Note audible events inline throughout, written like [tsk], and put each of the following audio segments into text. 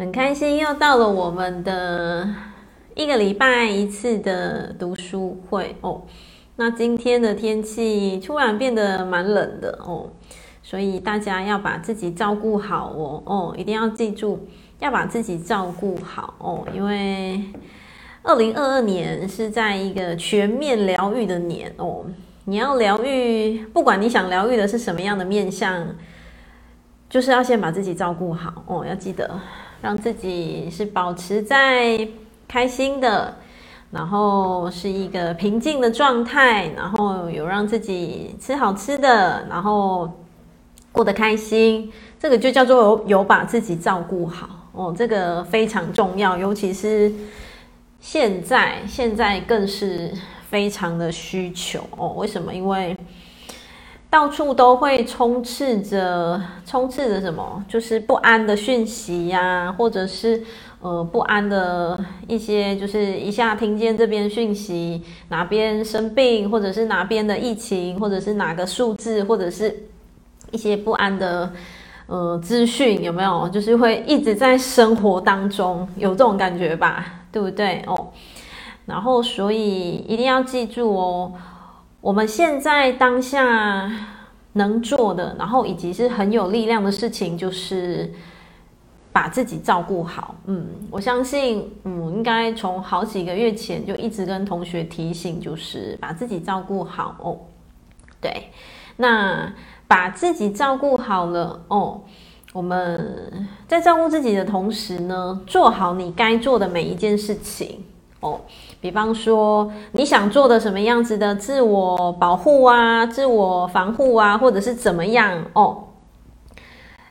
很开心又到了我们的一个礼拜一次的读书会哦。那今天的天气突然变得蛮冷的哦，所以大家要把自己照顾好哦哦，一定要记住要把自己照顾好哦，因为二零二二年是在一个全面疗愈的年哦。你要疗愈，不管你想疗愈的是什么样的面相，就是要先把自己照顾好哦，要记得。让自己是保持在开心的，然后是一个平静的状态，然后有让自己吃好吃的，然后过得开心，这个就叫做有有把自己照顾好哦，这个非常重要，尤其是现在，现在更是非常的需求哦。为什么？因为到处都会充斥着充斥着什么？就是不安的讯息呀、或者是呃不安的一些，就是一下听见这边讯息哪边生病，或者是哪边的疫情，或者是哪个数字，或者是一些不安的呃资讯，有没有？就是会一直在生活当中有这种感觉吧？对不对？哦，然后所以一定要记住哦。我们现在当下能做的，然后以及是很有力量的事情，就是把自己照顾好。嗯，我相信，嗯，应该从好几个月前就一直跟同学提醒，就是把自己照顾好哦。对，那把自己照顾好了哦，我们在照顾自己的同时呢，做好你该做的每一件事情。哦，比方说你想做的什么样子的自我保护啊、自我防护啊，或者是怎么样哦，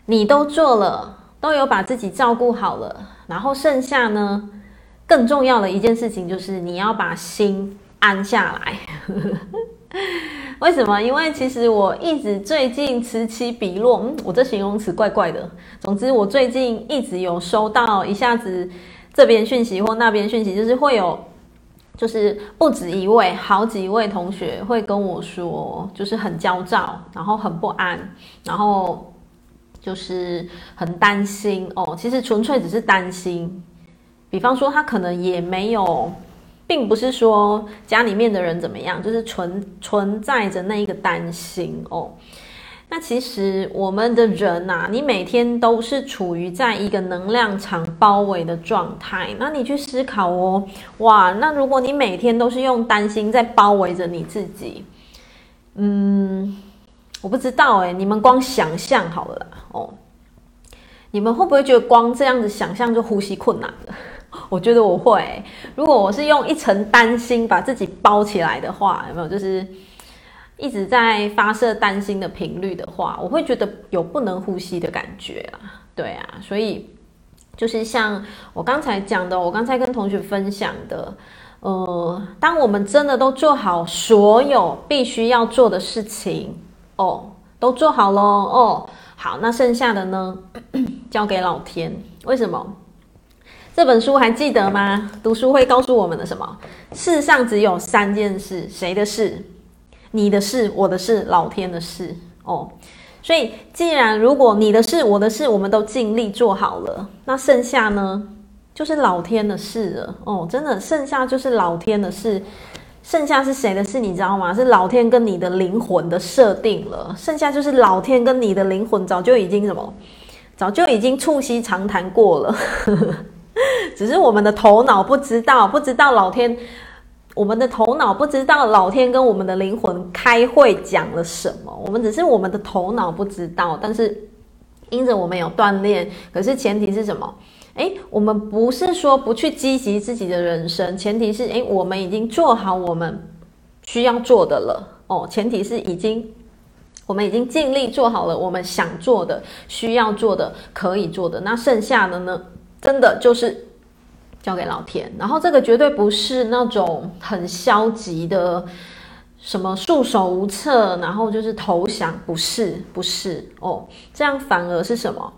你都做了，都有把自己照顾好了。然后剩下呢，更重要的一件事情就是你要把心安下来。[laughs] 为什么？因为其实我一直最近此起彼落，嗯，我这形容词怪怪的。总之，我最近一直有收到一下子。这边讯息或那边讯息，就是会有，就是不止一位，好几位同学会跟我说，就是很焦躁，然后很不安，然后就是很担心哦。其实纯粹只是担心，比方说他可能也没有，并不是说家里面的人怎么样，就是存存在着那一个担心哦。那其实我们的人呐、啊，你每天都是处于在一个能量场包围的状态。那你去思考哦，哇，那如果你每天都是用担心在包围着你自己，嗯，我不知道诶，你们光想象好了哦，你们会不会觉得光这样子想象就呼吸困难了？[laughs] 我觉得我会。如果我是用一层担心把自己包起来的话，有没有？就是。一直在发射担心的频率的话，我会觉得有不能呼吸的感觉啊，对啊，所以就是像我刚才讲的，我刚才跟同学分享的，呃，当我们真的都做好所有必须要做的事情哦，都做好了哦，好，那剩下的呢，[clears throat] 交给老天。为什么？这本书还记得吗？读书会告诉我们的什么？世上只有三件事，谁的事？你的事，我的事，老天的事哦。所以，既然如果你的事，我的事，我们都尽力做好了，那剩下呢，就是老天的事了哦。真的，剩下就是老天的事。剩下是谁的事？你知道吗？是老天跟你的灵魂的设定了。剩下就是老天跟你的灵魂早就已经什么，早就已经促膝长谈过了。[laughs] 只是我们的头脑不知道，不知道老天。我们的头脑不知道老天跟我们的灵魂开会讲了什么，我们只是我们的头脑不知道，但是因着我们有锻炼，可是前提是什么？诶，我们不是说不去积极自己的人生，前提是诶，我们已经做好我们需要做的了哦，前提是已经我们已经尽力做好了我们想做的、需要做的、可以做的，那剩下的呢，真的就是。交给老天，然后这个绝对不是那种很消极的，什么束手无策，然后就是投降，不是，不是哦，这样反而是什么？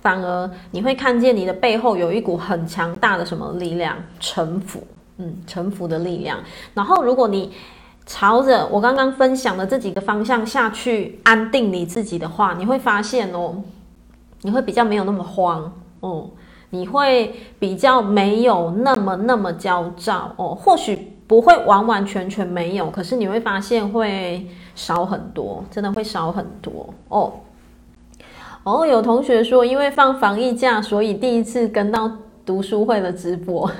反而你会看见你的背后有一股很强大的什么力量，臣服，嗯，臣服的力量。然后如果你朝着我刚刚分享的这几个方向下去安定你自己的话，你会发现哦，你会比较没有那么慌，哦。你会比较没有那么那么焦躁哦。或许不会完完全全没有，可是你会发现会少很多，真的会少很多哦。哦，有同学说，因为放防疫假，所以第一次跟到读书会的直播，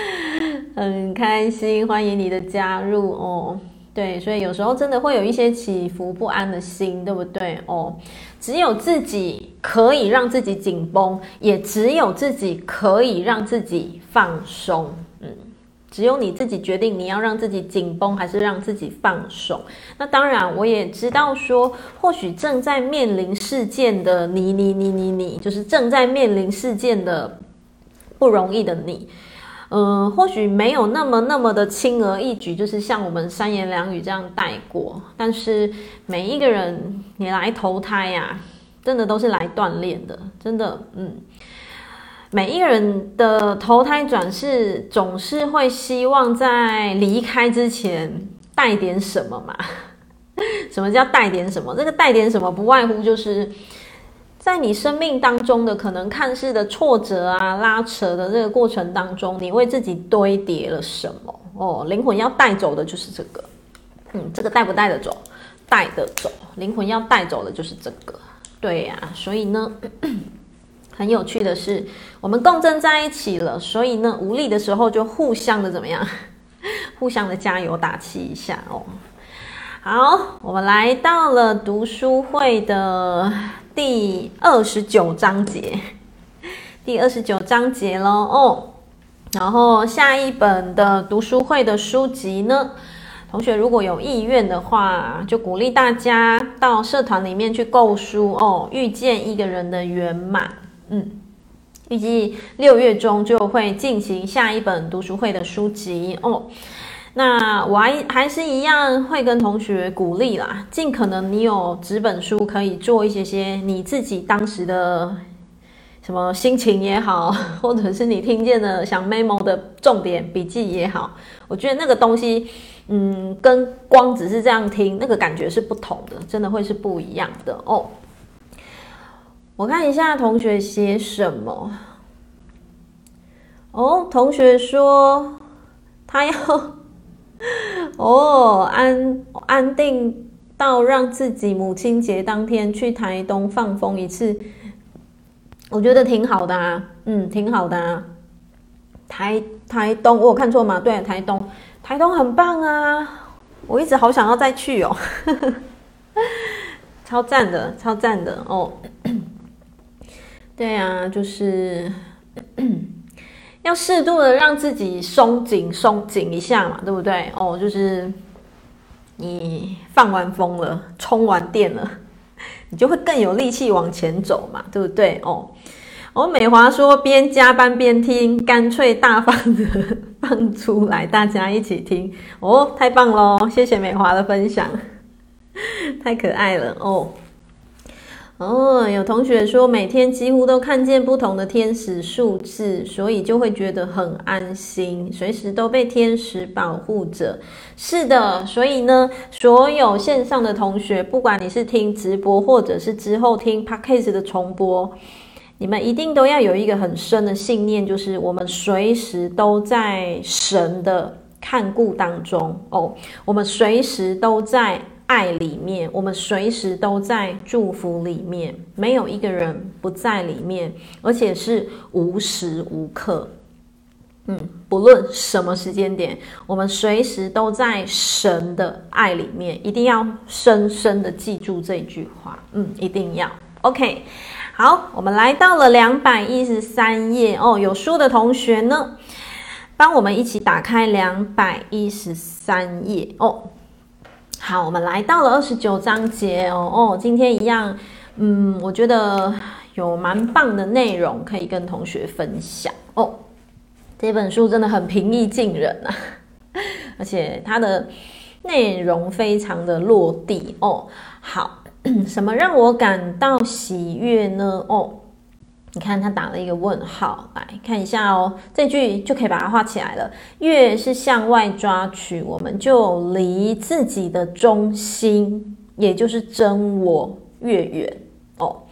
[laughs] 很开心，欢迎你的加入哦。对，所以有时候真的会有一些起伏不安的心，对不对？哦，只有自己可以让自己紧绷，也只有自己可以让自己放松。嗯。只有你自己决定你要让自己紧绷还是让自己放松。那当然，我也知道说，或许正在面临事件的你，你，你，你，你，就是正在面临事件的不容易的你，嗯、或许没有那么那么的轻而易举，就是像我们三言两语这样带过。但是每一个人，你来投胎呀、真的都是来锻炼的，真的，嗯。每一个人的投胎转世，总是会希望在离开之前带点什么嘛？[laughs] 什么叫带点什么？这个带点什么，不外乎就是在你生命当中的可能看似的挫折啊、拉扯的这个过程当中，你为自己堆叠了什么？哦，灵魂要带走的就是这个。嗯，这个带不带得走？带得走。灵魂要带走的就是这个。对呀，所以呢。[clears throat] 很有趣的是，我们共振在一起了，所以呢，无力的时候就互相的怎么样？[laughs] 互相的加油打气一下哦。好，我们来到了读书会的第二十九章节，[laughs] 第二十九章节喽哦。然后下一本的读书会的书籍呢，同学如果有意愿的话，就鼓励大家到社团里面去购书哦。遇见一个人的圆满。嗯，预计六月中就会进行下一本读书会的书籍哦。那我还还是一样会跟同学鼓励啦，尽可能你有纸本书可以做一些些你自己当时的什么心情也好，[laughs] 或者是你听见的想 memo 的重点笔记也好，我觉得那个东西，嗯，跟光只是这样听，那个感觉是不同的，真的会是不一样的哦。我看一下同学写什么。哦，同学说他要 [laughs] 哦安安定到让自己母亲节当天去台东放风一次，我觉得挺好的啊，嗯，挺好的啊。台台东，我有看错吗？对，台东，台东很棒啊，我一直好想要再去哦，[laughs] 超赞的，超赞的哦。[coughs] 对啊，就是要适度的让自己松紧、松紧一下嘛，对不对？哦，就是你放完风了，充完电了，你就会更有力气往前走嘛，对不对？哦，我美华说边加班边听，干脆大方的 [laughs] 放出来，大家一起听哦，太棒喽！谢谢美华的分享，太可爱了哦。哦，有同学说每天几乎都看见不同的天使数字，所以就会觉得很安心，随时都被天使保护着。是的，所以呢，所有线上的同学，不管你是听直播或者是之后听 Podcast 的重播，你们一定都要有一个很深的信念，就是我们随时都在神的看顾当中哦，我们随时都在。爱里面，我们随时都在祝福里面，没有一个人不在里面，而且是无时无刻。嗯，不论什么时间点，我们随时都在神的爱里面，一定要深深的记住这句话。嗯，一定要。OK，好，我们来到了两百一十三页哦。有书的同学呢，帮我们一起打开两百一十三页哦。好，我们来到了二十九章节哦哦，今天一样，嗯，我觉得有蛮棒的内容可以跟同学分享哦。这本书真的很平易近人啊，[laughs] 而且它的内容非常的落地哦。好，[clears throat] 什么让我感到喜悦呢？哦。你看，他打了一个问号，来看一下哦。这句就可以把它画起来了。越是向外抓取，我们就离自己的中心，也就是真我越远哦。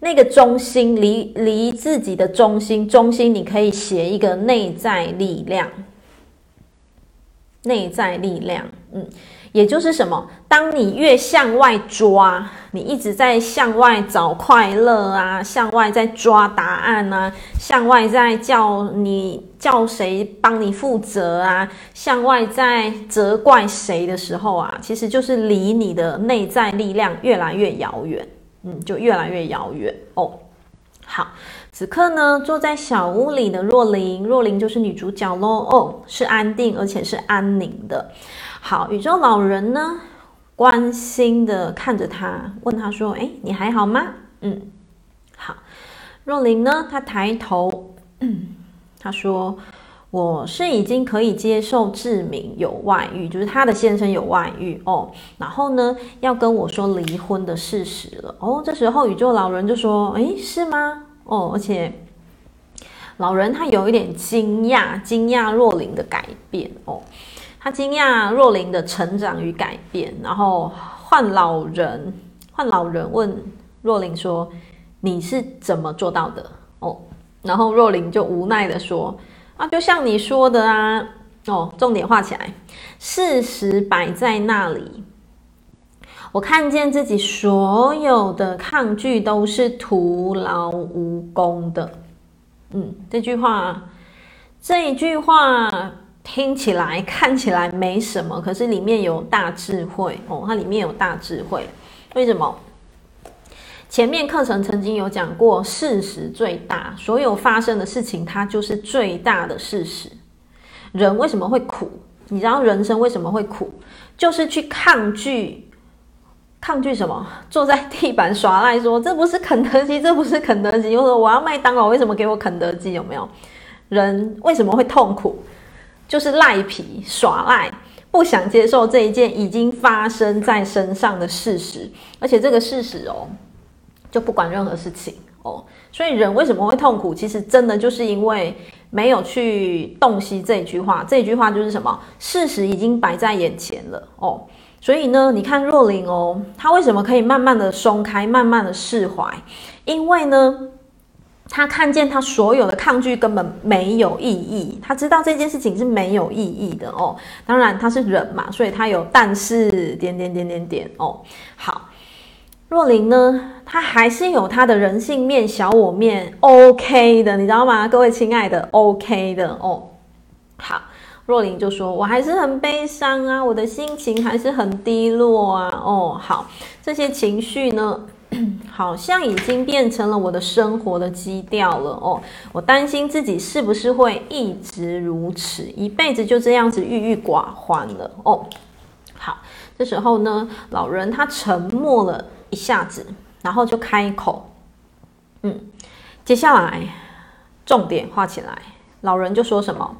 那个中心离离自己的中心，中心你可以写一个内在力量，内在力量，嗯。也就是什么？当你越向外抓，你一直在向外找快乐啊，向外在抓答案啊，向外在叫你叫谁帮你负责啊，向外在责怪谁的时候啊，其实就是离你的内在力量越来越遥远，嗯，就越来越遥远哦。好，此刻呢，坐在小屋里的若琳，若琳就是女主角喽。哦，是安定而且是安宁的。好，宇宙老人呢，关心的看着他，问他说：“哎，你还好吗？”嗯，好。若琳呢，他抬头，他说：“我是已经可以接受志明有外遇，就是他的先生有外遇哦。然后呢，要跟我说离婚的事实了。哦，这时候宇宙老人就说：‘哎，是吗？’哦，而且老人他有一点惊讶，惊讶若琳的改变哦。”他惊讶若琳的成长与改变，然后换老人，换老人问若琳说：“你是怎么做到的？”哦，然后若琳就无奈的说：“啊，就像你说的啊，哦，重点画起来，事实摆在那里，我看见自己所有的抗拒都是徒劳无功的。”嗯，这句话，这一句话。听起来看起来没什么，可是里面有大智慧哦，它里面有大智慧。为什么？前面课程曾经有讲过，事实最大，所有发生的事情，它就是最大的事实。人为什么会苦？你知道人生为什么会苦？就是去抗拒，抗拒什么？坐在地板耍赖，说这不是肯德基，这不是肯德基。我说我要麦当劳，为什么给我肯德基？有没有？人为什么会痛苦？就是赖皮耍赖，不想接受这一件已经发生在身上的事实，而且这个事实哦，就不管任何事情哦。所以人为什么会痛苦？其实真的就是因为没有去洞悉这一句话。这一句话就是什么？事实已经摆在眼前了哦。所以呢，你看若琳哦，她为什么可以慢慢的松开，慢慢的释怀？因为呢。他看见他所有的抗拒根本没有意义，他知道这件事情是没有意义的哦。当然他是人嘛，所以他有但是点点点点点哦。好，若琳呢，他还是有他的人性面、小我面，OK 的，你知道吗？各位亲爱的，OK 的哦。好，若琳就说：“我还是很悲伤啊，我的心情还是很低落啊。”哦，好，这些情绪呢？[clears throat] 好像已经变成了我的生活的基调了哦，我担心自己是不是会一直如此，一辈子就这样子郁郁寡欢了哦。好，这时候呢，老人他沉默了一下子，然后就开口，嗯，接下来重点画起来，老人就说什么？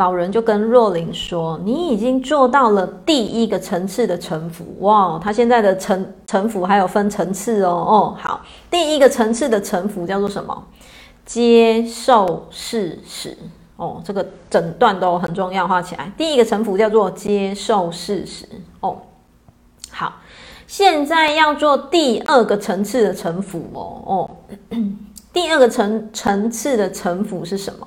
老人就跟若琳说：“你已经做到了第一个层次的臣服。哇，他现在的臣臣服还有分层次哦。哦，好，第一个层次的臣服叫做什么？接受事实。哦，这个整段都很重要，画起来。第一个臣服叫做接受事实。哦，好，现在要做第二个层次的臣服哦。哦，[clears throat] 第二个层层次的臣服是什么？”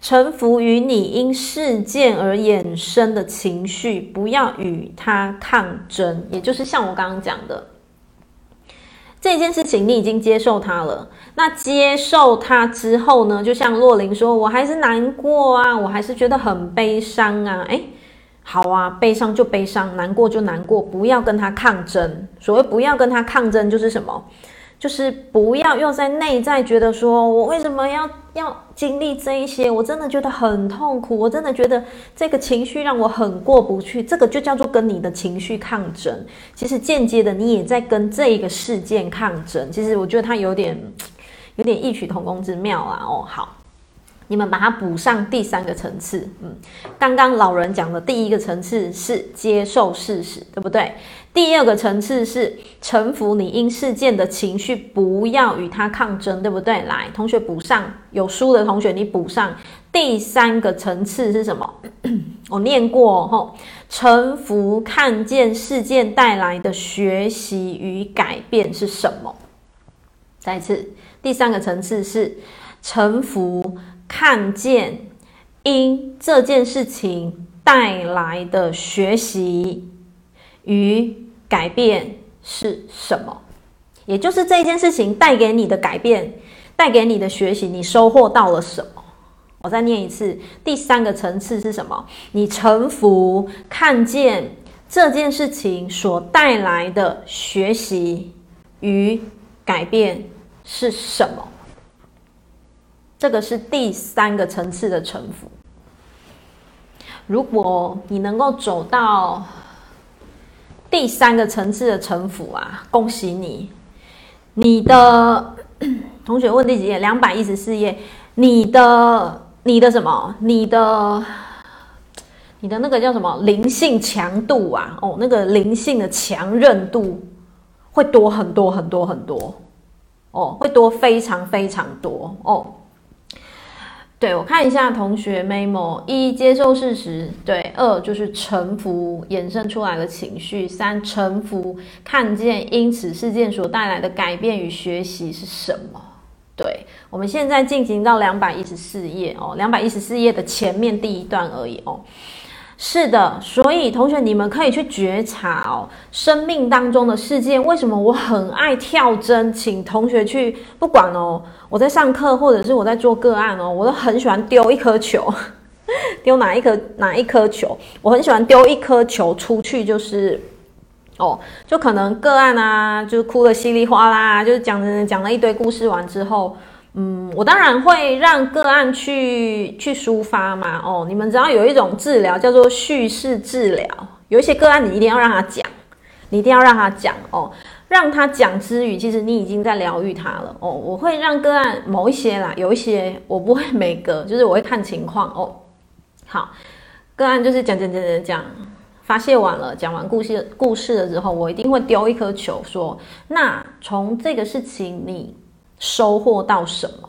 臣服于你因事件而衍生的情绪，不要与它抗争。也就是像我刚刚讲的，这件事情你已经接受它了。那接受它之后呢？就像若羚说：“我还是难过啊，我还是觉得很悲伤啊。”诶，好啊，悲伤就悲伤，难过就难过，不要跟他抗争。所谓不要跟他抗争，就是什么？就是不要又在内在觉得说，我为什么要要经历这一些？我真的觉得很痛苦，我真的觉得这个情绪让我很过不去。这个就叫做跟你的情绪抗争。其实间接的，你也在跟这个事件抗争。其实我觉得它有点有点异曲同工之妙啊。哦，好。你们把它补上第三个层次，嗯，刚刚老人讲的第一个层次是接受事实，对不对？第二个层次是臣服你因事件的情绪，不要与他抗争，对不对？来，同学补上，有书的同学你补上。第三个层次是什么？[clears throat] 我念过吼，臣服看见事件带来的学习与改变是什么？再一次，第三个层次是臣服，看见因这件事情带来的学习与改变是什么？也就是这件事情带给你的改变，带给你的学习，你收获到了什么？我再念一次，第三个层次是什么？你臣服，看见这件事情所带来的学习与改变是什么？这个是第三个层次的臣服。如果你能够走到第三个层次的臣服啊，恭喜你！你的同学问第几页？两百一十四页。你的。你的什么？你的你的那个叫什么灵性强度啊？哦，那个灵性的强韧度会多很多很多很多哦，会多非常非常多哦。对，我看一下同学 memo：一、接受事实；对，二就是臣服衍生出来的情绪；三、臣服看见因此事件所带来的改变与学习是什么。对，我们现在进行到两百一十四页哦，两百一十四页的前面第一段而已哦。是的，所以同学你们可以去觉察哦，生命当中的事件，为什么我很爱跳针？请同学去不管哦，我在上课或者是我在做个案哦，我都很喜欢丢一颗球，[laughs] 丢哪一颗哪一颗球，我很喜欢丢一颗球出去，就是。哦，就可能个案啊，就是哭得稀里哗啦，就是讲讲了一堆故事完之后，嗯，我当然会让个案去去抒发嘛。哦，你们知道有一种治疗叫做叙事治疗，有一些个案你一定要让他讲，你一定要让他讲哦，让他讲之余，其实你已经在疗愈他了。哦，我会让个案某一些啦，有一些我不会每个，就是我会看情况哦。好，个案就是讲讲讲讲讲。发泄完了，讲完故事故事了之后，我一定会丢一颗球，说：“那从这个事情你收获到什么？”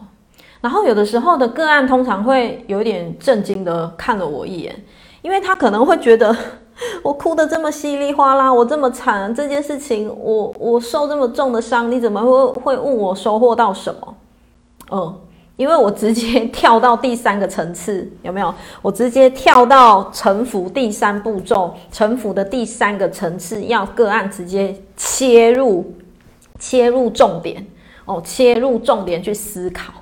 然后有的时候的个案通常会有点震惊的看了我一眼，因为他可能会觉得 [laughs] 我哭得这么稀里哗啦，我这么惨，这件事情我我受这么重的伤，你怎么会会问我收获到什么？嗯。因为我直接跳到第三个层次，有没有？我直接跳到臣服第三步骤，臣服的第三个层次，要个案直接切入，切入重点哦，切入重点去思考。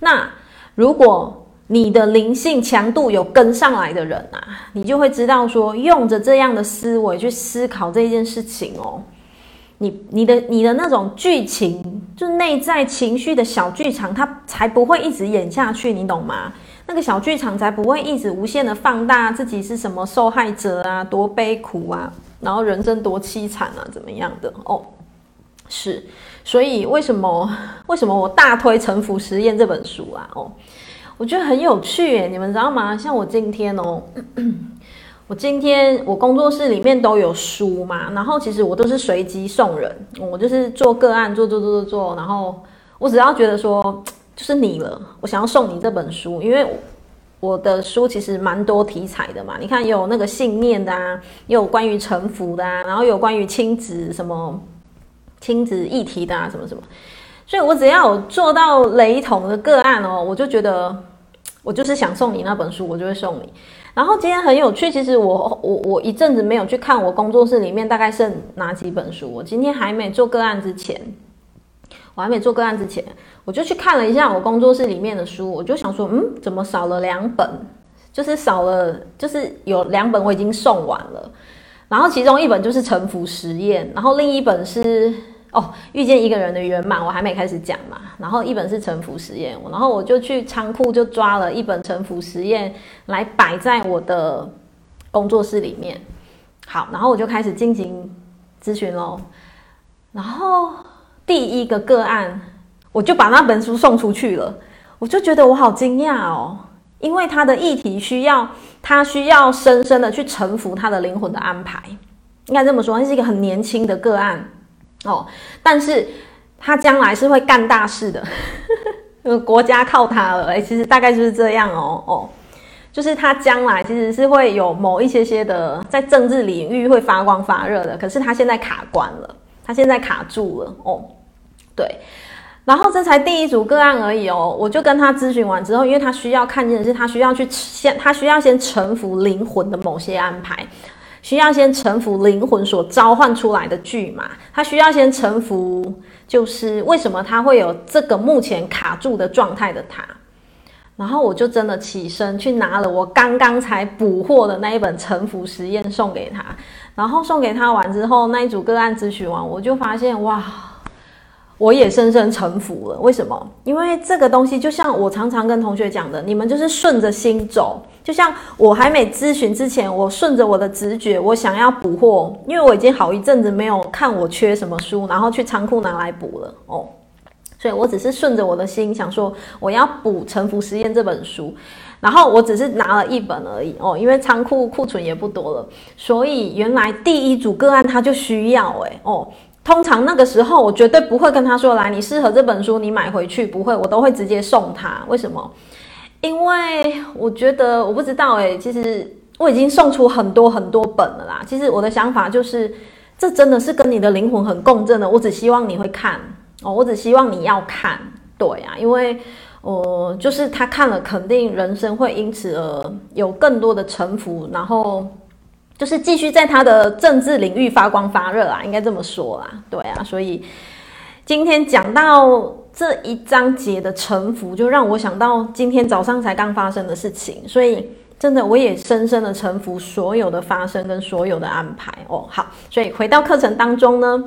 那如果你的灵性强度有跟上来的人啊，你就会知道说，用着这样的思维去思考这件事情哦。你你的你的那种剧情，就内在情绪的小剧场，它才不会一直演下去，你懂吗？那个小剧场才不会一直无限的放大自己是什么受害者啊，多悲苦啊，然后人生多凄惨啊，怎么样的哦？是，所以为什么 [laughs] 为什么我大推《臣服实验》这本书啊？哦，我觉得很有趣耶，你们知道吗？像我今天哦。[clears throat] 我今天我工作室里面都有书嘛，然后其实我都是随机送人，我就是做个案做做做做做，然后我只要觉得说 [tsk] 就是你了，我想要送你这本书，因为我的书其实蛮多题材的嘛，你看有那个信念的啊，也有关于臣服的啊，然后有关于亲子什么亲子议题的啊，什么什么，所以我只要有做到雷同的个案哦，我就觉得我就是想送你那本书，我就会送你。然后今天很有趣，其实我我我一阵子没有去看我工作室里面大概剩哪几本书。我今天还没做个案之前，我还没做个案之前，我就去看了一下我工作室里面的书，我就想说，嗯，怎么少了两本？就是少了，就是有两本我已经送完了，然后其中一本就是《臣服实验》，然后另一本是。哦，遇见一个人的圆满，我还没开始讲嘛。然后一本是臣服实验，然后我就去仓库就抓了一本臣服实验来摆在我的工作室里面。好，然后我就开始进行咨询喽。然后第一个个案，我就把那本书送出去了。我就觉得我好惊讶哦，因为他的议题需要他需要深深的去臣服他的灵魂的安排，应该这么说，他是一个很年轻的个案。哦，但是他将来是会干大事的，[laughs] 国家靠他了。哎，其实大概就是这样哦。哦，就是他将来其实是会有某一些些的在政治领域会发光发热的，可是他现在卡关了，他现在卡住了。哦，对，然后这才第一组个案而已哦，我就跟他咨询完之后，因为他需要看见的是他需要去先，他需要先臣服灵魂的某些安排，需要先臣服灵魂所召唤出来的剧码，他需要先臣服，就是为什么他会有这个目前卡住的状态的他。然后我就真的起身去拿了我刚刚才补货的那一本臣服实验送给他，然后送给他完之后，那一组个案咨询完，我就发现哇。我也深深臣服了。为什么？因为这个东西就像我常常跟同学讲的，你们就是顺着心走。就像我还没咨询之前，我顺着我的直觉，我想要补货，因为我已经好一阵子没有看我缺什么书，然后去仓库拿来补了哦。所以我只是顺着我的心想说，我要补《臣服实验》这本书，然后我只是拿了一本而已哦，因为仓库库存也不多了，所以原来第一组个案他就需要诶哦。通常那个时候，我绝对不会跟他说：“来，你适合这本书，你买回去。”不会，我都会直接送他。为什么？因为我觉得我不知道诶，其实我已经送出很多很多本了啦。其实我的想法就是，这真的是跟你的灵魂很共振的。我只希望你会看哦，我只希望你要看。对啊，因为呃，就是他看了，肯定人生会因此而有更多的沉浮，然后。就是继续在他的政治领域发光发热啊，应该这么说啦，对啊，所以今天讲到这一章节的臣服，就让我想到今天早上才刚发生的事情，所以真的我也深深的臣服所有的发生跟所有的安排哦。好，所以回到课程当中呢。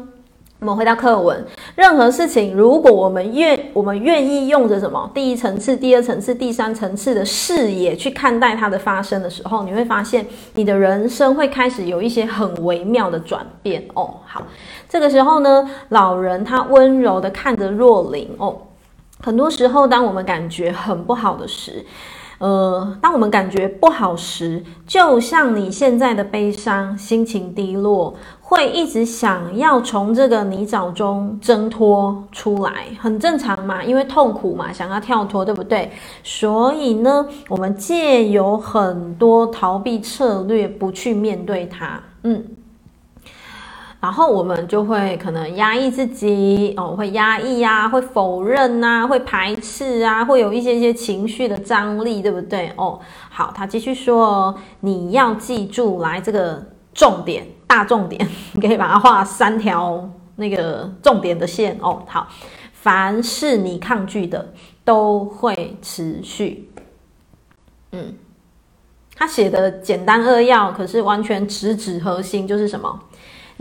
我们回到课文，任何事情，如果我们愿我们愿意用着什么第一层次、第二层次、第三层次的视野去看待它的发生的时候，你会发现你的人生会开始有一些很微妙的转变哦。好，这个时候呢，老人他温柔的看着若琳哦。很多时候，当我们感觉很不好的时，呃，当我们感觉不好时，就像你现在的悲伤、心情低落。会一直想要从这个泥沼中挣脱出来，很正常嘛，因为痛苦嘛，想要跳脱，对不对？所以呢，我们借由很多逃避策略，不去面对它，嗯，然后我们就会可能压抑自己哦，会压抑呀、啊，会否认啊，会排斥啊，会有一些些情绪的张力，对不对？哦，好，他继续说，你要记住来这个重点。大重点，[laughs] 你可以把它画三条那个重点的线哦。好，凡是你抗拒的，都会持续。嗯，他写的简单扼要，可是完全直指核心，就是什么？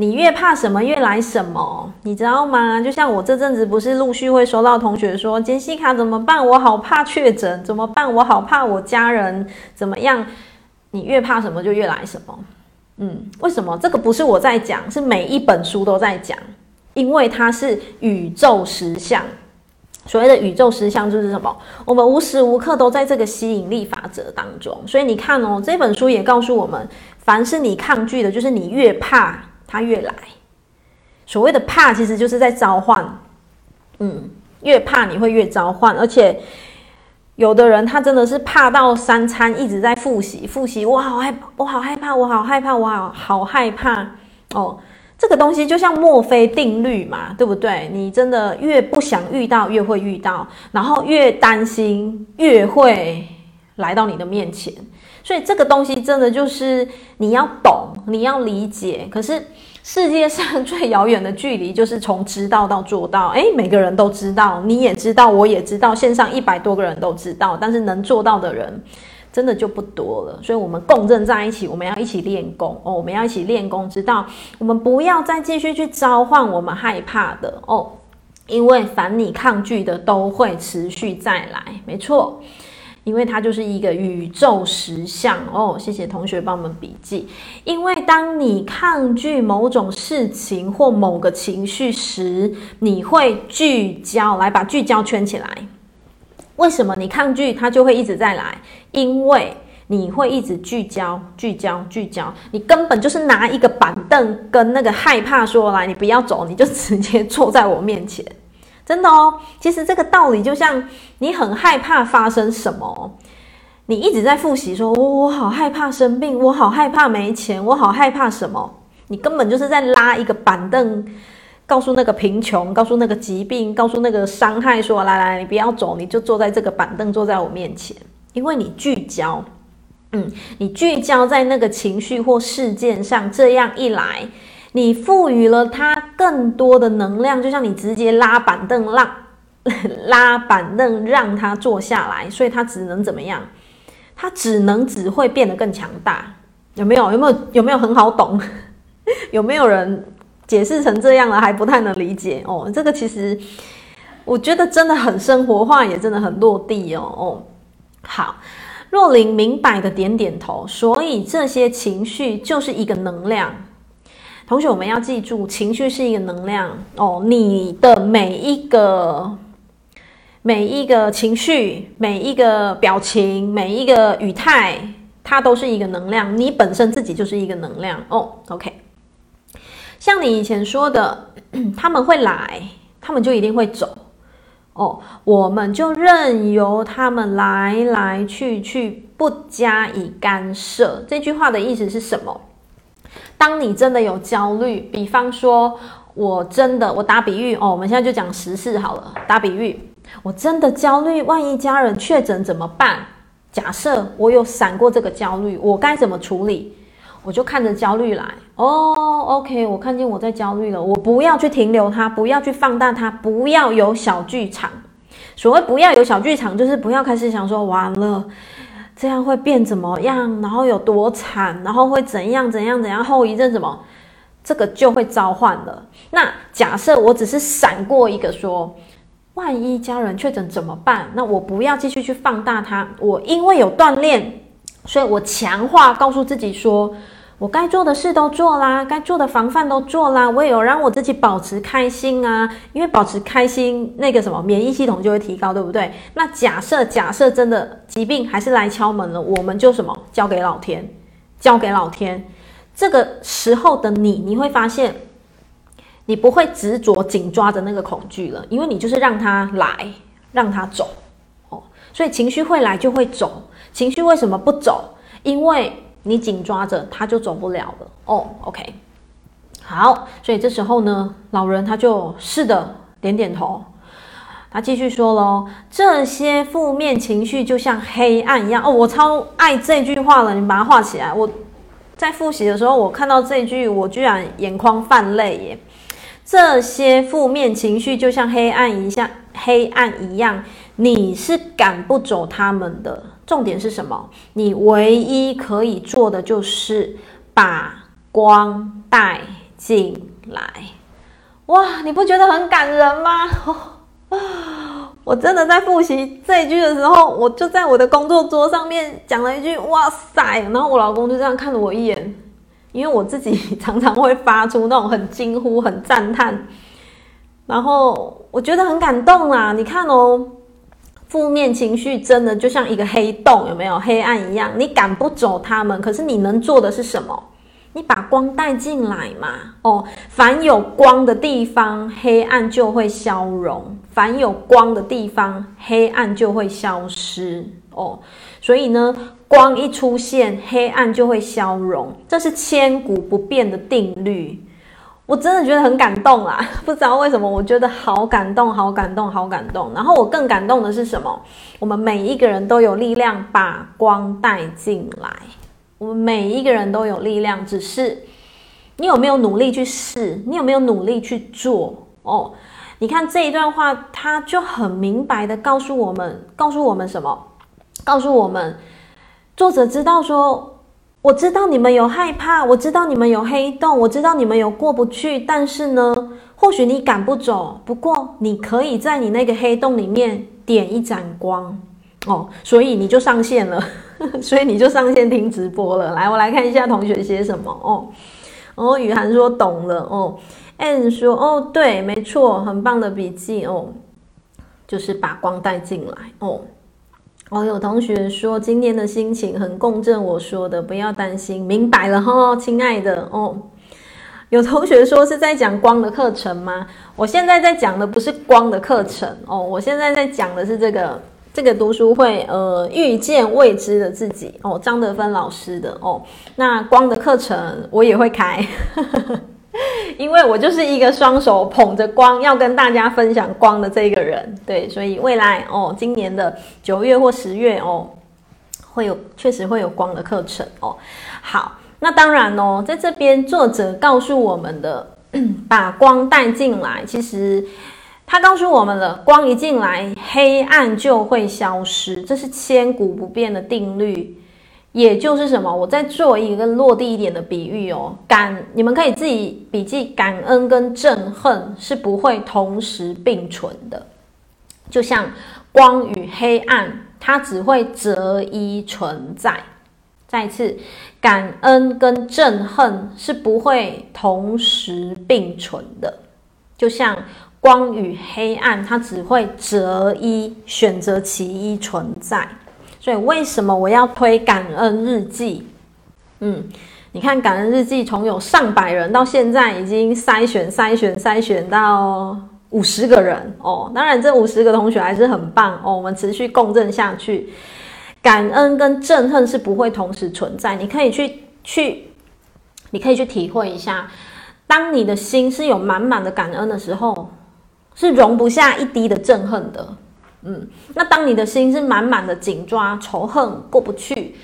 你越怕什么，越来什么，你知道吗？就像我这阵子不是陆续会收到同学说，杰西卡怎么办？我好怕确诊，怎么办？我好怕我家人怎么样？你越怕什么，就越来什么。嗯，为什么这个不是我在讲，是每一本书都在讲，因为它是宇宙实相。所谓的宇宙实相就是什么？我们无时无刻都在这个吸引力法则当中。所以你看哦，这本书也告诉我们，凡是你抗拒的，就是你越怕他越来。所谓的怕，其实就是在召唤。嗯，越怕你会越召唤，而且。有的人他真的是怕到三餐一直在复习复习，我好害，我好害怕，我好害怕，我好好害怕哦。这个东西就像墨菲定律嘛，对不对？你真的越不想遇到，越会遇到，然后越担心，越会来到你的面前。所以这个东西真的就是你要懂，你要理解。可是。世界上最遥远的距离，就是从知道到做到。诶，每个人都知道，你也知道，我也知道，线上一百多个人都知道，但是能做到的人，真的就不多了。所以，我们共振在一起，我们要一起练功哦，我们要一起练功，知道我们不要再继续去召唤我们害怕的哦，因为凡你抗拒的，都会持续再来，没错。因为它就是一个宇宙实相哦，谢谢同学帮我们笔记。因为当你抗拒某种事情或某个情绪时，你会聚焦，来把聚焦圈起来。为什么你抗拒它就会一直在来？因为你会一直聚焦、聚焦、聚焦。你根本就是拿一个板凳跟那个害怕说：“来，你不要走，你就直接坐在我面前。”真的哦，其实这个道理就像你很害怕发生什么，你一直在复习说，我我好害怕生病，我好害怕没钱，我好害怕什么，你根本就是在拉一个板凳告诉那个贫穷，告诉那个疾病，告诉那个伤害，说来来，你不要走，你就坐在这个板凳，坐在我面前，因为你聚焦，嗯，你聚焦在那个情绪或事件上，这样一来，你赋予了他更多的能量，就像你直接拉板凳让 [laughs] 拉板凳让他坐下来，所以他只能怎么样？他只能只会变得更强大。有没有？有没有？有没有很好懂？[laughs] 有没有人解释成这样了还不太能理解哦？这个其实我觉得真的很生活化，也真的很落地哦。哦，好，若琳明白的点点头。所以这些情绪就是一个能量。同学，我们要记住，情绪是一个能量哦。你的每一个每一个情绪、每一个表情、每一个语态。它都是一个能量，你本身自己就是一个能量哦。OK，像你以前说的，[clears throat] 他们会来，他们就一定会走哦。我们就任由他们来来去去，不加以干涉。这句话的意思是什么？当你真的有焦虑，比方说，我真的，我打比喻哦，我们现在就讲实事好了。打比喻，我真的焦虑，万一家人确诊怎么办？假设我有闪过这个焦虑，我该怎么处理？我就看着焦虑来。哦，OK，我看见我在焦虑了，我不要去停留它，不要去放大它，不要有小剧场。所谓不要有小剧场，就是不要开始想说完了，这样会变怎么样，然后有多惨，然后会怎样怎样怎样，后遗症什么，这个就会召唤了。那假设我只是闪过一个说。万一家人确诊怎么办？那我不要继续去放大它。我因为有锻炼，所以我强化告诉自己说，我该做的事都做啦，该做的防范都做啦。我也有让我自己保持开心啊，因为保持开心，那个什么免疫系统就会提高，对不对？那假设假设真的疾病还是来敲门了，我们就什么交给老天，交给老天。这个时候的你，你会发现。你不会执着紧抓着那个恐惧了，因为你就是让它来，让它走，哦，所以情绪会来就会走。情绪为什么不走？因为你紧抓着他就走不了了。哦，OK，好，所以这时候呢，老人他就是的点点头，他继续说喽：这些负面情绪就像黑暗一样。哦，我超爱这句话了，你把它画起来。我在复习的时候，我看到这句，我居然眼眶泛泪耶。这些负面情绪就像黑暗一样，黑暗一样，你是赶不走他们的。重点是什么？你唯一可以做的就是把光带进来。哇，你不觉得很感人吗？[laughs] 我真的在复习这一句的时候，我就在我的工作桌上面讲了一句“哇塞”，然后我老公就这样看了我一眼。因为我自己常常会发出那种很惊呼、很赞叹，然后我觉得很感动啊！你看哦，负面情绪真的就像一个黑洞，有没有？黑暗一样，你赶不走他们，可是你能做的是什么？你把光带进来嘛！哦，凡有光的地方，黑暗就会消融；凡有光的地方，黑暗就会消失。哦，所以呢，光一出现，黑暗就会消融，这是千古不变的定律。我真的觉得很感动啊！[laughs] 不知道为什么，我觉得好感动，好感动，好感动。然后我更感动的是什么？我们每一个人都有力量把光带进来。我们每一个人都有力量，只是你有没有努力去试？你有没有努力去做？哦，你看这一段话，他就很明白的告诉我们，告诉我们什么？告诉我们，作者知道说，我知道你们有害怕，我知道你们有黑洞，我知道你们有过不去，但是呢，或许你赶不走，不过你可以在你那个黑洞里面点一盏光哦，所以你就上线了，[laughs] 所以你就上线听直播了。来，我来看一下同学写什么哦。哦，雨涵说懂了哦，Ann 说哦，对，没错，很棒的笔记哦，就是把光带进来哦。哦，有同学说今天的心情很共振，我说的不要担心，明白了哈，亲爱的哦。有同学说是在讲光的课程吗？我现在在讲的不是光的课程哦，我现在在讲的是这个这个读书会，呃，遇见未知的自己哦，张德芬老师的哦。那光的课程我也会开，[laughs] 因为我就是一个双手捧着光，要跟大家分享光的这个人。对，所以未来哦，今年的九月或十月哦，会有确实会有光的课程哦。好，那当然哦，在这边作者告诉我们的，[clears throat] 把光带进来，其实他告诉我们了，光一进来，黑暗就会消失，这是千古不变的定律。也就是什么？我再做一个落地一点的比喻哦，感你们可以自己笔记，感恩跟憎恨是不会同时并存的，就像光与黑暗，它只会择一存在。再一次，感恩跟憎恨是不会同时并存的，就像光与黑暗，它只会择一选择其一存在。所以为什么我要推感恩日记？嗯，你看感恩日记从有上百人到现在已经筛选、筛选、筛选到五十个人哦。当然，这五十个同学还是很棒哦。我们持续共振下去，感恩跟憎恨是不会同时存在。你可以去去，你可以去体会一下，当你的心是有满满的感恩的时候，是容不下一滴的憎恨的。嗯，那当你的心是满满的紧抓仇恨过不去，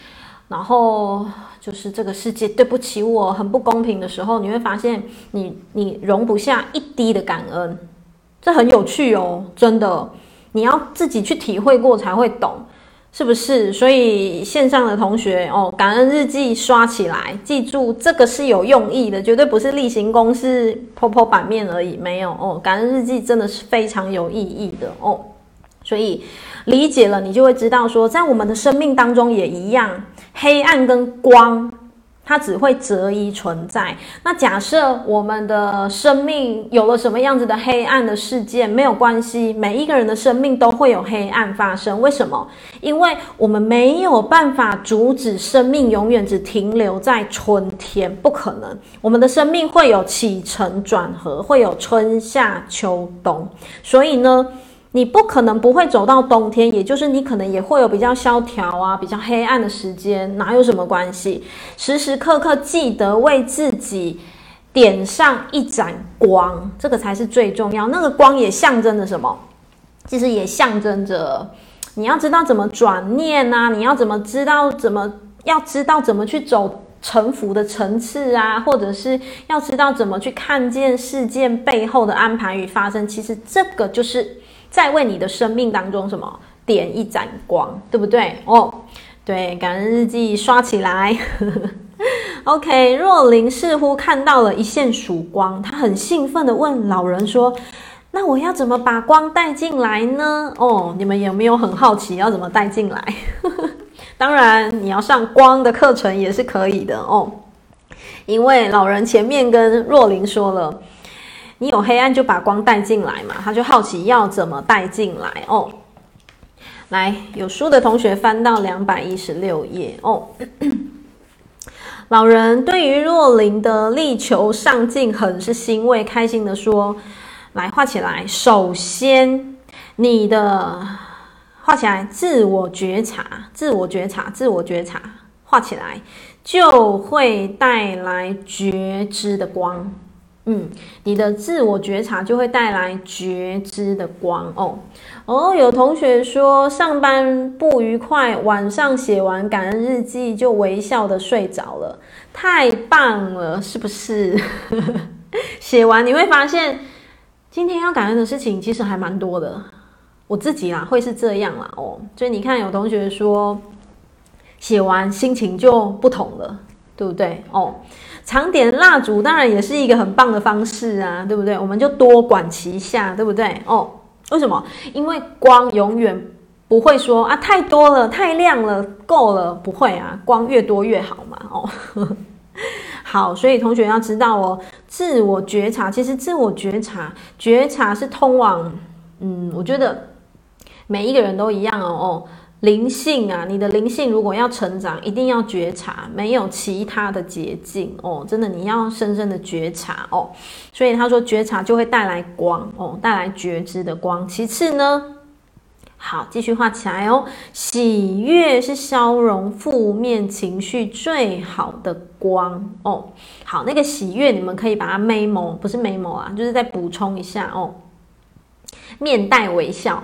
然后就是这个世界对不起我，很不公平的时候，你会发现你你容不下一滴的感恩，这很有趣哦，真的，你要自己去体会过才会懂，是不是？所以线上的同学哦，感恩日记刷起来，记住这个是有用意的，绝对不是例行公事泼泼版面而已，没有哦，感恩日记真的是非常有意义的哦。所以理解了，你就会知道说，在我们的生命当中也一样，黑暗跟光，它只会择一存在。那假设我们的生命有了什么样子的黑暗的事件，没有关系，每一个人的生命都会有黑暗发生。为什么？因为我们没有办法阻止生命永远只停留在春天，不可能。我们的生命会有起承转合，会有春夏秋冬。所以呢，你不可能不会走到冬天，也就是你可能也会有比较萧条啊、比较黑暗的时间，哪有什么关系？时时刻刻记得为自己点上一盏光，这个才是最重要。那个光也象征着什么？其实也象征着你要知道怎么转念啊，你要怎么知道怎么要知道怎么去走沉浮的层次啊，或者是要知道怎么去看见事件背后的安排与发生。其实这个就是。在为你的生命当中什么点一盏光，对不对？哦，对，感恩日记刷起来。[laughs] OK，若琳似乎看到了一线曙光，她很兴奋地问老人说：“那我要怎么把光带进来呢？”哦，你们有没有很好奇要怎么带进来？[laughs] 当然，你要上光的课程也是可以的哦，因为老人前面跟若琳说了。你有黑暗就把光带进来嘛，他就好奇要怎么带进来哦。来，有书的同学翻到两百一十六页哦。[clears throat] 老人对于若琳的力求上进很是欣慰，开心的说：“来画起来。首先，你的画起来，自我觉察，自我觉察，自我觉察，画起来就会带来觉知的光。”嗯，你的自我觉察就会带来觉知的光哦。哦，有同学说上班不愉快，晚上写完感恩日记就微笑的睡着了，太棒了，是不是？[laughs] 写完你会发现，今天要感恩的事情其实还蛮多的。我自己啦，会是这样啦哦。所以你看，有同学说写完心情就不同了，对不对？哦。常点蜡烛当然也是一个很棒的方式啊，对不对？我们就多管齐下，对不对？哦，为什么？因为光永远不会说啊，太多了，太亮了，够了，不会啊，光越多越好嘛。哦，[laughs] 好，所以同学要知道哦，自我觉察，其实自我觉察，觉察是通往，嗯，我觉得每一个人都一样哦。哦灵性啊，你的灵性如果要成长，一定要觉察，没有其他的捷径哦。真的，你要深深的觉察哦。所以他说，觉察就会带来光哦，带来觉知的光。其次呢，好，继续画起来哦。喜悦是消融负面情绪最好的光哦。好，那个喜悦你们可以把它 memo，不是 memo 啊，就是再补充一下哦。面带微笑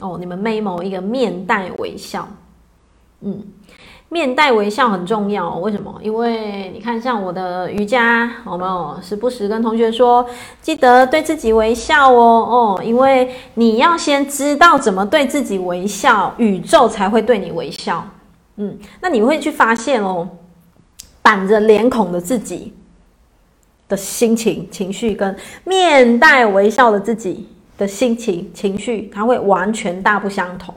哦，你们 memo 一个面带微笑，嗯。面带微笑很重要，为什么？因为你看，像我的瑜伽，有没有时不时跟同学说，记得对自己微笑哦哦，因为你要先知道怎么对自己微笑，宇宙才会对你微笑。嗯，那你会去发现哦，板着脸孔的自己的心情、情绪，跟面带微笑的自己的心情、情绪，它会完全大不相同。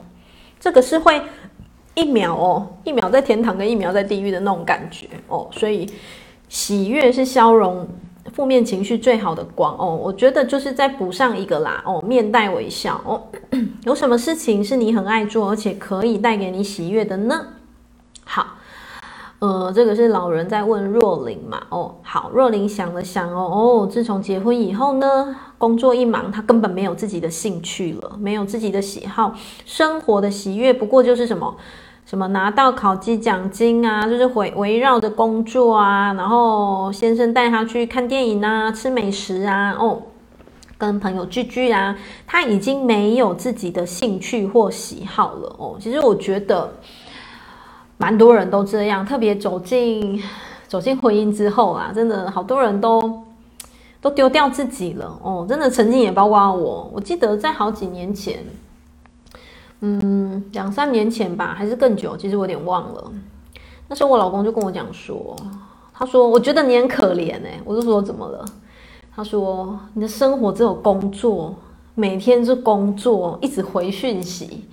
这个是会。一秒哦，一秒在天堂跟一秒在地狱的那种感觉哦，所以喜悦是消融负面情绪最好的光哦。我觉得就是再补上一个啦哦，面带微笑哦。[clears throat] 有什么事情是你很爱做，而且可以带给你喜悦的呢？好，呃，这个是老人在问若琳嘛哦。好，若琳想了想哦哦，自从结婚以后呢，工作一忙，他根本没有自己的兴趣了，没有自己的喜好，生活的喜悦不过就是什么？什么拿到考绩奖金啊，就是围围绕着工作啊，然后先生带他去看电影啊，吃美食啊，哦，跟朋友聚聚啊，他已经没有自己的兴趣或喜好了哦。其实我觉得，蛮多人都这样，特别走进走进婚姻之后啊，真的好多人都都丢掉自己了哦。真的曾经也包括我，我记得在好几年前。嗯，两三年前吧，还是更久，其实我有点忘了。那时候我老公就跟我讲说，他说：“我觉得你很可怜欸。”我就说：“怎么了？”他说：“你的生活只有工作，每天就工作，一直回讯息，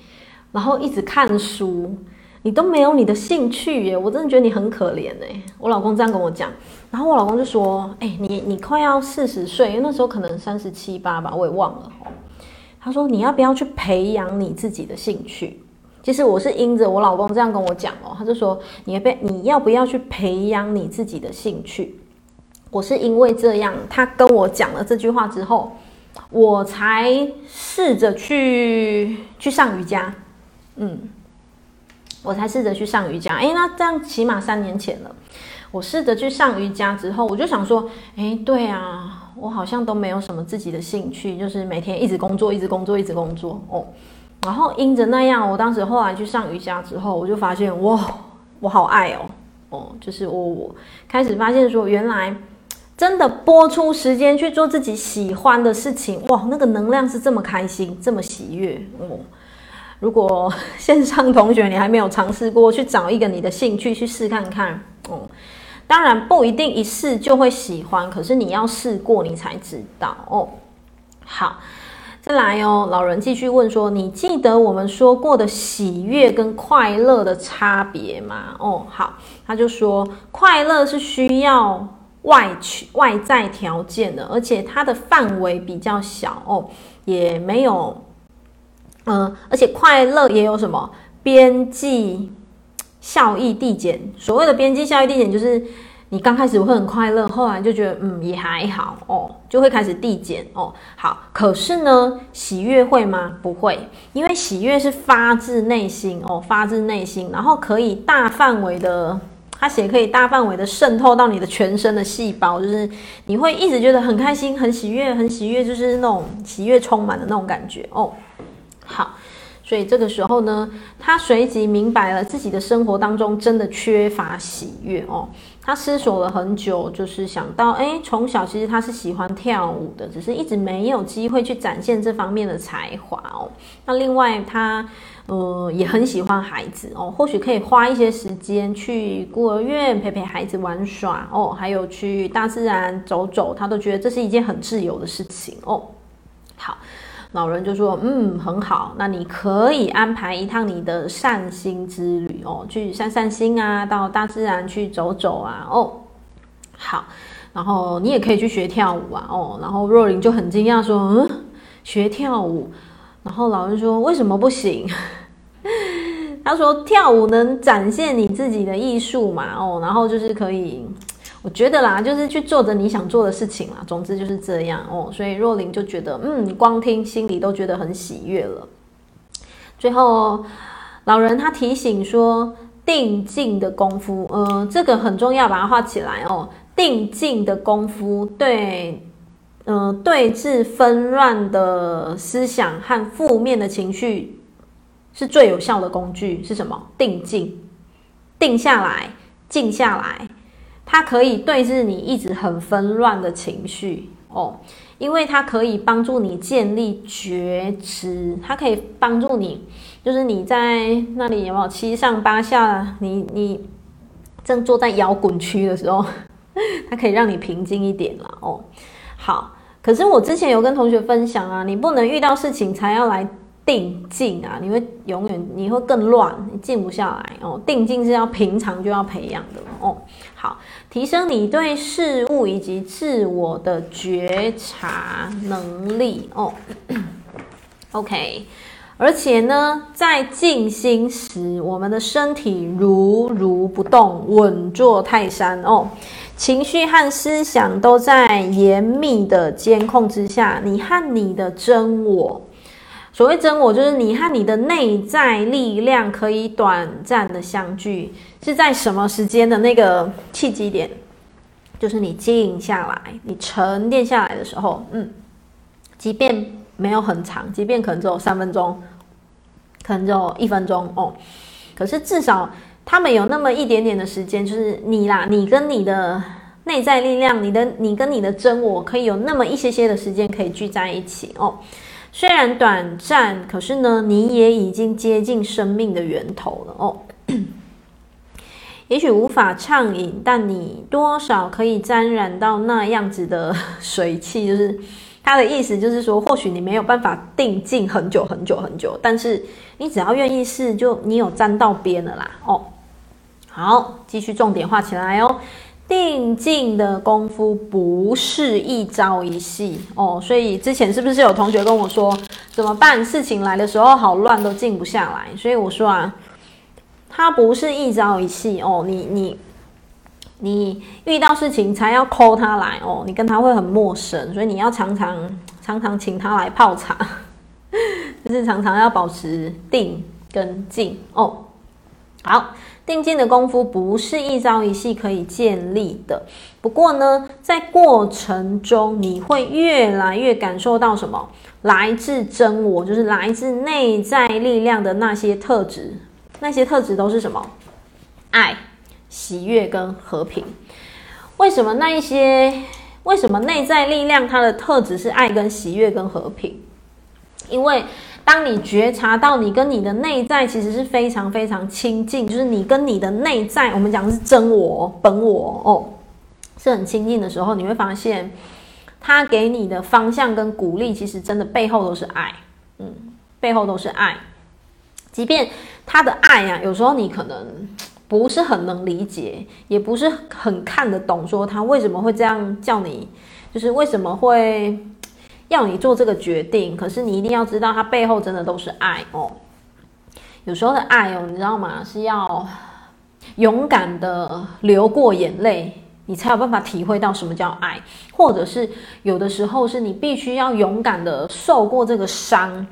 然后一直看书，你都没有你的兴趣耶。”我真的觉得你很可怜欸。我老公这样跟我讲，然后我老公就说：“欸，你你快要四十岁，因为那时候可能三十七八吧，我也忘了。”他说：“你要不要去培养你自己的兴趣？”其实我是因着我老公这样跟我讲哦，他就说：“你要不你要不要去培养你自己的兴趣？”我是因为这样，他跟我讲了这句话之后，我才试着去去上瑜伽。嗯，我才试着去上瑜伽。诶，那这样起码三年前了。我试着去上瑜伽之后，我就想说：“诶，对啊。”我好像都没有什么自己的兴趣，就是每天一直工作，一直工作，一直工作哦。然后因着那样，我当时后来去上瑜伽之后，我就发现哇，我好爱哦哦，就是我我开始发现说，原来真的拨出时间去做自己喜欢的事情，哇，那个能量是这么开心，这么喜悦哦。如果 [laughs] 线上同学你还没有尝试过，去找一个你的兴趣去试看看哦。当然不一定一试就会喜欢，可是你要试过你才知道哦。好，再来哦。老人继续问说：“你记得我们说过的喜悦跟快乐的差别吗？”哦，好，他就说快乐是需要外去外在条件的，而且它的范围比较小哦，也没有，嗯、而且快乐也有什么边际。效益递减，所谓的边际效益递减，就是你刚开始会很快乐，后来就觉得嗯也还好哦，就会开始递减哦。好，可是呢，喜悦会吗？不会，因为喜悦是发自内心哦，发自内心，然后可以大范围的，它写可以大范围的渗透到你的全身的细胞，就是你会一直觉得很开心、很喜悦、很喜悦，就是那种喜悦充满的那种感觉哦。好。所以这个时候呢，他随即明白了自己的生活当中真的缺乏喜悦哦。他思索了很久，就是想到，哎，从小其实他是喜欢跳舞的，只是一直没有机会去展现这方面的才华哦。那另外他，呃，也很喜欢孩子哦，或许可以花一些时间去孤儿院陪陪孩子玩耍哦，还有去大自然走走，他都觉得这是一件很自由的事情哦。好。老人就说：“嗯，很好，那你可以安排一趟你的散心之旅哦，去散散心啊，到大自然去走走啊。哦，好，然后你也可以去学跳舞啊。哦，然后若琳就很惊讶说：嗯，学跳舞。然后老人说：为什么不行？[laughs] 他说跳舞能展现你自己的艺术嘛。哦，然后就是可以。”我觉得啦，就是去做着你想做的事情啦。总之就是这样哦。所以若琳就觉得，嗯，光听心里都觉得很喜悦了。最后，老人他提醒说，定静的功夫，呃，这个很重要，把它画起来哦。定静的功夫对，呃，对治纷乱的思想和负面的情绪是最有效的工具。是什么？定静，定下来，静下来。它可以对治你一直很纷乱的情绪哦，因为它可以帮助你建立觉知，它可以帮助你，就是你在那里有没有七上八下，你你正坐在摇滚区的时候，[laughs] 它可以让你平静一点了哦。好，可是我之前有跟同学分享啊，你不能遇到事情才要来。定静啊，你会永远你会更乱，你静不下来哦。定静是要平常就要培养的哦。好，提升你对事物以及自我的觉察能力哦。[clears throat] OK，而且呢，在静心时，我们的身体如如不动，稳坐泰山哦。情绪和思想都在严密的监控之下，你和你的真我。所谓真我，就是你和你的内在力量可以短暂的相聚，是在什么时间的那个契机点？就是你静下来，你沉淀下来的时候，嗯，即便没有很长，即便可能只有三分钟，可能只有一分钟哦，可是至少他们有那么一点点的时间，就是你啦，你跟你的内在力量，你的你跟你的真我，可以有那么一些些的时间可以聚在一起哦。虽然短暂，可是呢，你也已经接近生命的源头了哦。也许无法畅饮，但你多少可以沾染到那样子的 [laughs] 水汽，就是他的意思，就是说，或许你没有办法定静很久很久很久，但是你只要愿意试，就你有沾到边了啦哦。好，继续重点画起来哦。定静的功夫不是一朝一夕哦，所以之前是不是有同学跟我说怎么办？事情来的时候好乱，都静不下来。所以我说啊，它不是一朝一夕哦，你你你遇到事情才要 call 他来哦，你跟他会很陌生，所以你要常常常常请他来泡茶，[laughs] 就是常常要保持定跟静哦。好。定静的功夫不是一朝一夕可以建立的。不过呢，在过程中你会越来越感受到什么？来自真我，就是来自内在力量的那些特质。那些特质都是什么？爱、喜悦跟和平。为什么那一些？为什么内在力量它的特质是爱跟喜悦跟和平？因为。当你觉察到你跟你的内在其实是非常非常亲近，就是你跟你的内在，我们讲的是真我、本我哦，是很亲近的时候，你会发现他给你的方向跟鼓励，其实真的背后都是爱，嗯，背后都是爱。即便他的爱呀、啊，有时候你可能不是很能理解，也不是很看得懂，说他为什么会这样叫你，就是为什么会。要你做这个决定，可是你一定要知道，他背后真的都是爱哦。有时候的爱哦，你知道吗？是要勇敢的流过眼泪，你才有办法体会到什么叫爱。或者是有的时候，是你必须要勇敢的受过这个伤，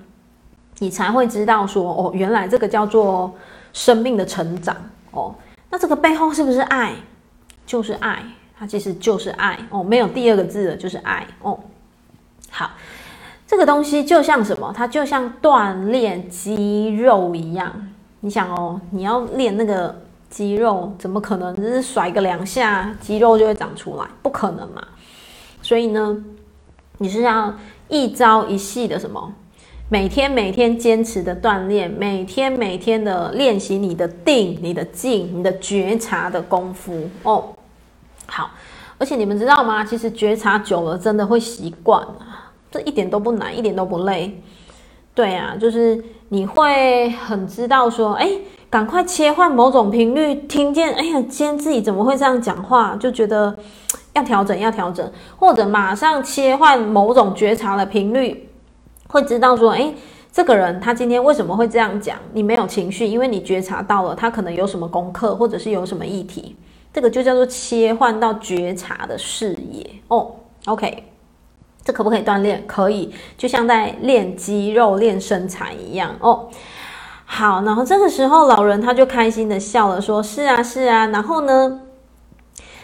你才会知道说，哦，原来这个叫做生命的成长哦。那这个背后是不是爱？就是爱，它其实就是爱哦，没有第二个字的，就是爱哦。好，这个东西就像什么？它就像锻炼肌肉一样。你想哦，你要练那个肌肉，怎么可能只是甩个两下，肌肉就会长出来？不可能嘛！所以呢，你是要一朝一夕的什么？每天每天坚持的锻炼，每天每天的练习你的定、你的静、你的觉察的功夫哦。好。而且你们知道吗？其实觉察久了，真的会习惯啊，这一点都不难，一点都不累。对啊，就是你会很知道说，哎，赶快切换某种频率，听见，哎呀，今天自己怎么会这样讲话？就觉得要调整，要调整，或者马上切换某种觉察的频率，会知道说，哎，这个人他今天为什么会这样讲？你没有情绪，因为你觉察到了他可能有什么功课，或者是有什么议题。这个就叫做切换到觉察的视野哦。OK，这可不可以锻炼？可以，就像在练肌肉、练身材一样哦。好，然后这个时候老人他就开心的笑了，说：“是啊，是啊。”然后呢，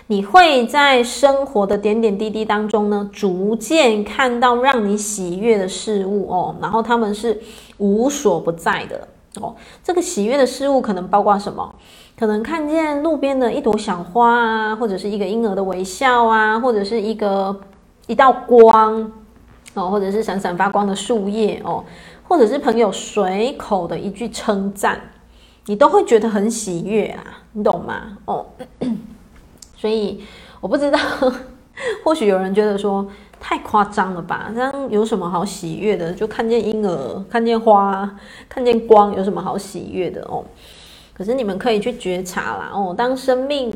你会在生活的点点滴滴当中呢，逐渐看到让你喜悦的事物哦。然后他们是无所不在的哦。这个喜悦的事物可能包括什么？可能看见路边的一朵小花啊，或者是一个婴儿的微笑啊，或者是一个一道光哦，或者是闪闪发光的树叶哦。或者是朋友随口的一句称赞，你都会觉得很喜悦啊，你懂吗？哦，所以我不知道，[laughs] 或许有人觉得说太夸张了吧？这样有什么好喜悦的？就看见婴儿，看见花，看见光，有什么好喜悦的哦？可是你们可以去觉察啦哦，当生命。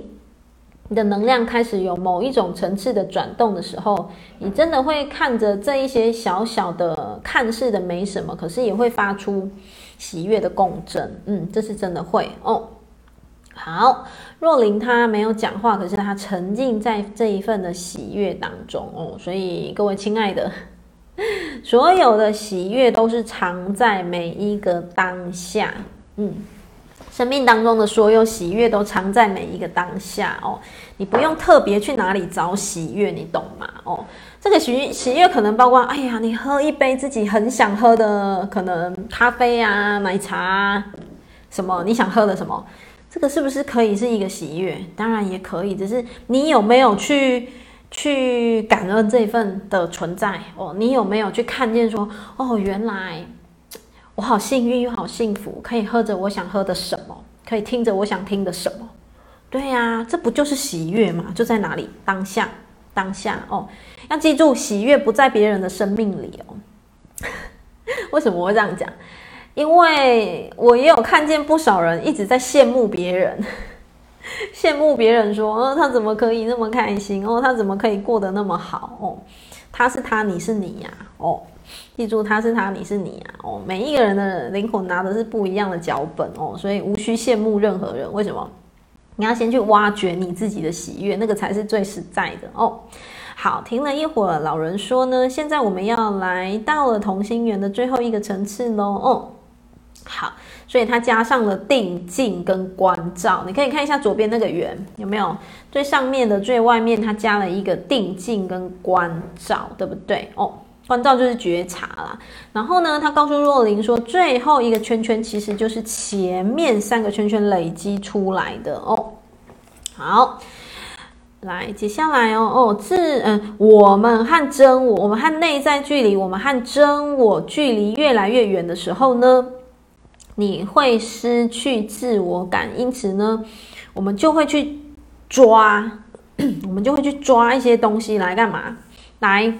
你的能量开始有某一种层次的转动的时候，你真的会看着这一些小小的、看似的没什么，可是也会发出喜悦的共振。嗯，这是真的会哦。好，若琳她没有讲话，可是她沉浸在这一份的喜悦当中哦。所以各位亲爱的，[laughs] 所有的喜悦都是藏在每一个当下。嗯。生命当中的所有喜悦都藏在每一个当下哦，你不用特别去哪里找喜悦，你懂吗？哦，这个喜喜悦可能包括，哎呀，你喝一杯自己很想喝的，可能咖啡啊、奶茶啊，什么你想喝的什么，这个是不是可以是一个喜悦？当然也可以，只是你有没有去去感恩这份的存在哦？你有没有去看见说，哦，原来。我好幸运又好幸福，可以喝着我想喝的什么，可以听着我想听的什么。对呀、这不就是喜悦吗？就在哪里？当下，当下哦。要记住，喜悦不在别人的生命里哦。[laughs] 为什么我会这样讲？因为我也有看见不少人一直在羡慕别人，[laughs] 羡慕别人说，哦，他怎么可以那么开心？哦，他怎么可以过得那么好？哦，他是他，你是你呀、哦。记住，他是他，你是你啊！哦，每一个人的灵魂拿的是不一样的脚本哦，所以无需羡慕任何人。为什么？你要先去挖掘你自己的喜悦，那个才是最实在的哦。好，停了一会儿，老人说呢，现在我们要来到了同心圆的最后一个层次喽。哦，好，所以它加上了定静跟关照。你可以看一下左边那个圆有没有？最上面的最外面，它加了一个定静跟关照，对不对？哦。关照就是觉察啦，然后呢，他告诉若琳说，最后一个圈圈其实就是前面三个圈圈累积出来的哦。好，来，接下来哦哦，自嗯，我们和真我，我们和内在距离，我们和真我距离越来越远的时候呢，你会失去自我感，因此呢，我们就会去抓，[clears throat] 我们就会去抓一些东西来干嘛？来。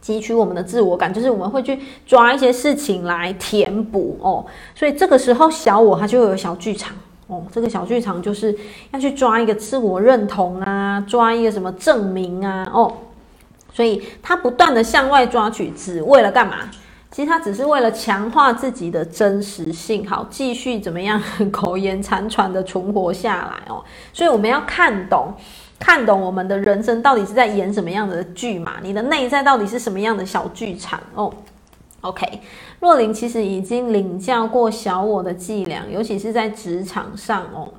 汲取我们的自我感，就是我们会去抓一些事情来填补哦，所以这个时候小我它就会有小剧场哦，这个小剧场就是要去抓一个自我认同啊，抓一个什么证明啊哦，所以他不断的向外抓取，只为了干嘛？其实他只是为了强化自己的真实性，好继续怎么样 [laughs] 苟延残喘的存活下来哦，所以我们要看懂。看懂我们的人生到底是在演什么样的剧嘛？你的内在到底是什么样的小剧场哦？OK，若琳其实已经领教过小我的伎俩，尤其是在职场上哦，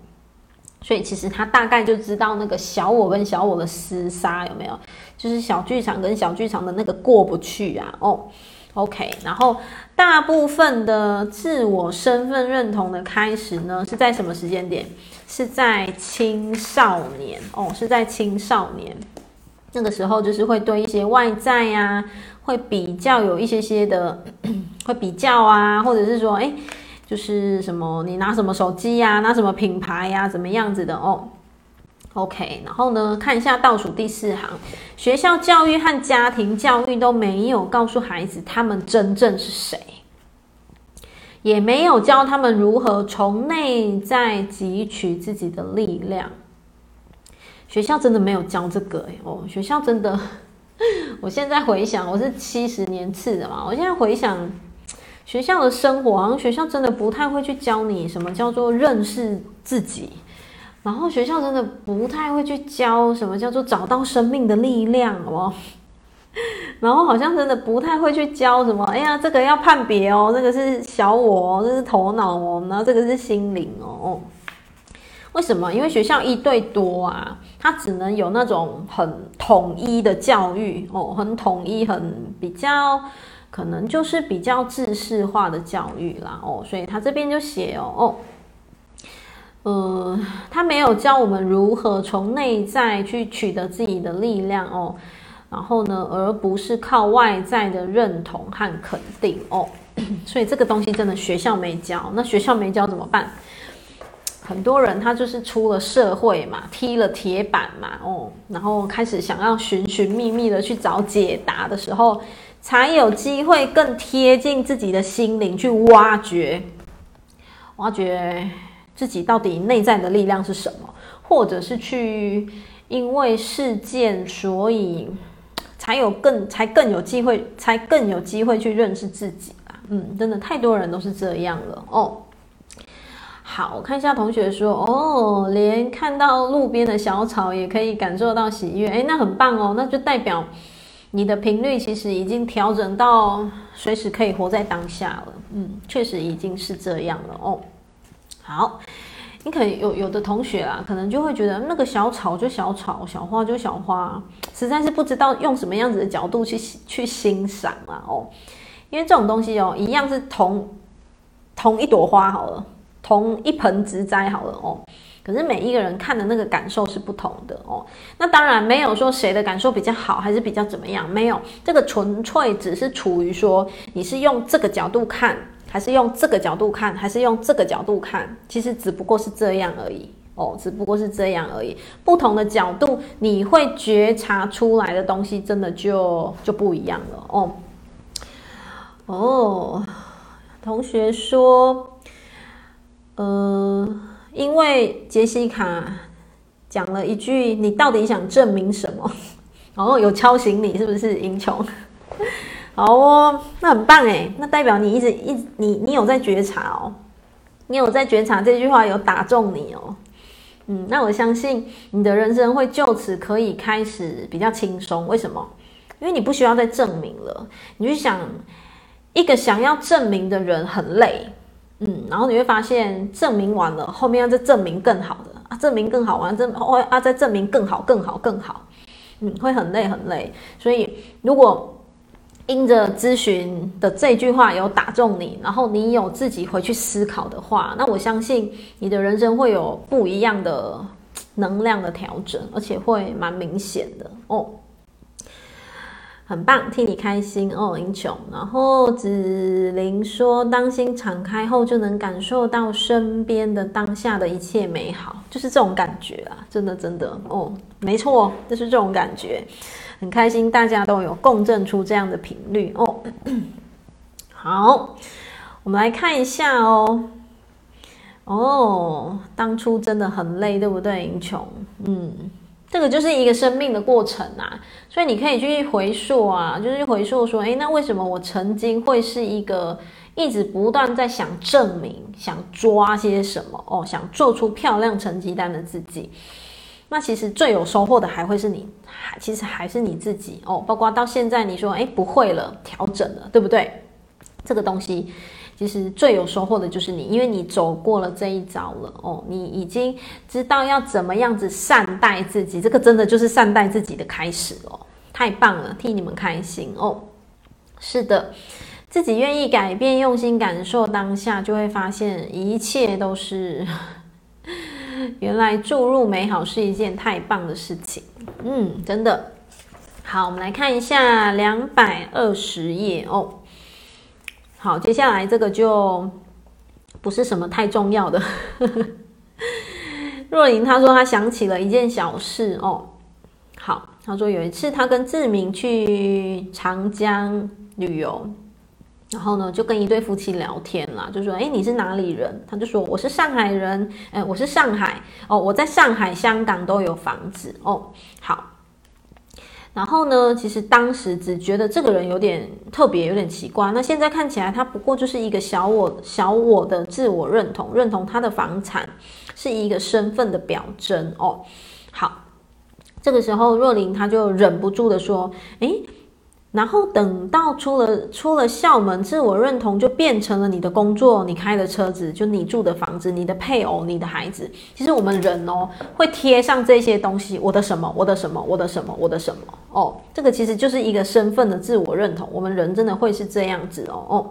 所以其实他大概就知道那个小我跟小我的厮杀有没有，就是小剧场跟小剧场的那个过不去啊哦。OK，然后大部分的自我身份认同的开始呢，是在什么时间点？是在青少年哦，是在青少年那个时候，就是会对一些外在呀、啊，会比较有一些些的，[clears throat] 会比较啊，或者是说，哎，就是什么，你拿什么手机呀、啊，拿什么品牌呀、啊，怎么样子的哦？OK，然后呢，看一下倒数第四行，学校教育和家庭教育都没有告诉孩子他们真正是谁。也没有教他们如何从内在汲取自己的力量。学校真的没有教这个哎哦，学校真的，[laughs] 我现在回想，我是七十年次的嘛，我现在回想学校的生活，好像学校真的不太会去教你什么叫做认识自己，然后学校真的不太会去教什么叫做找到生命的力量，哦。[laughs] 然后好像真的不太会去教什么，哎呀，这个要判别哦，这个是小我，这是头脑哦，然后这个是心灵哦。为什么？因为学校一对多啊，它只能有那种很统一的教育哦，很统一，很比较可能就是比较制式化的教育啦哦，所以他这边就写哦哦，呃，他没有教我们如何从内在去取得自己的力量哦。然后呢，而不是靠外在的认同和肯定哦，[coughs] 所以这个东西真的学校没教。那学校没教怎么办？很多人他就是出了社会嘛，踢了铁板嘛，哦，然后开始想要寻寻觅觅的去找解答的时候，才有机会更贴近自己的心灵去挖掘，挖掘自己到底内在的力量是什么，或者是去因为事件所以。[tsk] 才有更才更有机会，才更有机会去认识自己啦。嗯，真的太多人都是这样了哦。好，我看一下同学说哦，连看到路边的小草也可以感受到喜悦，诶，那很棒哦，那就代表你的频率其实已经调整到随时可以活在当下了。嗯，确实已经是这样了哦。好。你可能有有的同学啊，可能就会觉得那个小草就小草，小花就小花，实在是不知道用什么样子的角度去去欣赏啊哦，因为这种东西哦，一样是同同一朵花好了，同一盆植栽好了哦，可是每一个人看的那个感受是不同的哦。那当然没有说谁的感受比较好，还是比较怎么样，没有，这个纯粹只是处于说你是用这个角度看。还是用这个角度看，还是用这个角度看，其实只不过是这样而已哦，只不过是这样而已。不同的角度，你会觉察出来的东西，真的就就不一样了哦。哦，同学说，呃，因为杰西卡讲了一句：“你到底想证明什么？”然 [laughs] 后有敲醒你，是不是，英琼？好哦，那很棒诶，那代表你一直一你你有在觉察哦，你有在觉察这句话有打中你哦，嗯，那我相信你的人生会就此可以开始比较轻松。为什么？因为你不需要再证明了。你去想，一个想要证明的人很累，嗯，然后你会发现证明完了，后面要再证明更好的啊，证明更好完，证哦啊再证明更好更好更好，嗯，会很累很累。所以如果因着咨询的这句话有打中你，然后你有自己回去思考的话，那我相信你的人生会有不一样的能量的调整，而且会蛮明显的哦。很棒，替你开心哦，英雄。然后子玲说，当心敞开后，就能感受到身边的当下的一切美好，就是这种感觉啊，真的真的哦，没错，就是这种感觉。很开心，大家都有共振出这样的频率哦。[coughs] 好，我们来看一下哦。哦，当初真的很累，对不对，英琼？嗯，这个就是一个生命的过程啊，所以你可以去回溯啊，就是回溯说，诶，那为什么我曾经会是一个一直不断在想证明、想抓些什么哦，想做出漂亮成绩单的自己？那其实最有收获的还会是你，还其实还是你自己哦。包括到现在你说，哎，不会了，调整了，对不对？这个东西其实最有收获的就是你，因为你走过了这一遭了哦。你已经知道要怎么样子善待自己，这个真的就是善待自己的开始哦。太棒了，替你们开心哦。是的，自己愿意改变，用心感受当下，就会发现一切都是。[laughs] 原来注入美好是一件太棒的事情，嗯，真的。好，我们来看一下两百二十页哦。好，接下来这个就不是什么太重要的。[laughs] 若琳她说她想起了一件小事哦。好，她说有一次她跟志明去长江旅游。然后呢，就跟一对夫妻聊天啦，就说：“哎，你是哪里人？”他就说：“我是上海人。”哎，我是上海哦，我在上海、香港都有房子哦。好，然后呢，其实当时只觉得这个人有点特别，有点奇怪。那现在看起来，他不过就是一个小我、小我的自我认同，认同他的房产是一个身份的表征哦。好，这个时候若琳他就忍不住的说：“诶。”然后等到出了出了校门，自我认同就变成了你的工作，你开的车子，就你住的房子，你的配偶，你的孩子。其实我们人哦，会贴上这些东西，我的什么，我的什么，我的什么，我的什么哦，这个其实就是一个身份的自我认同。我们人真的会是这样子哦哦。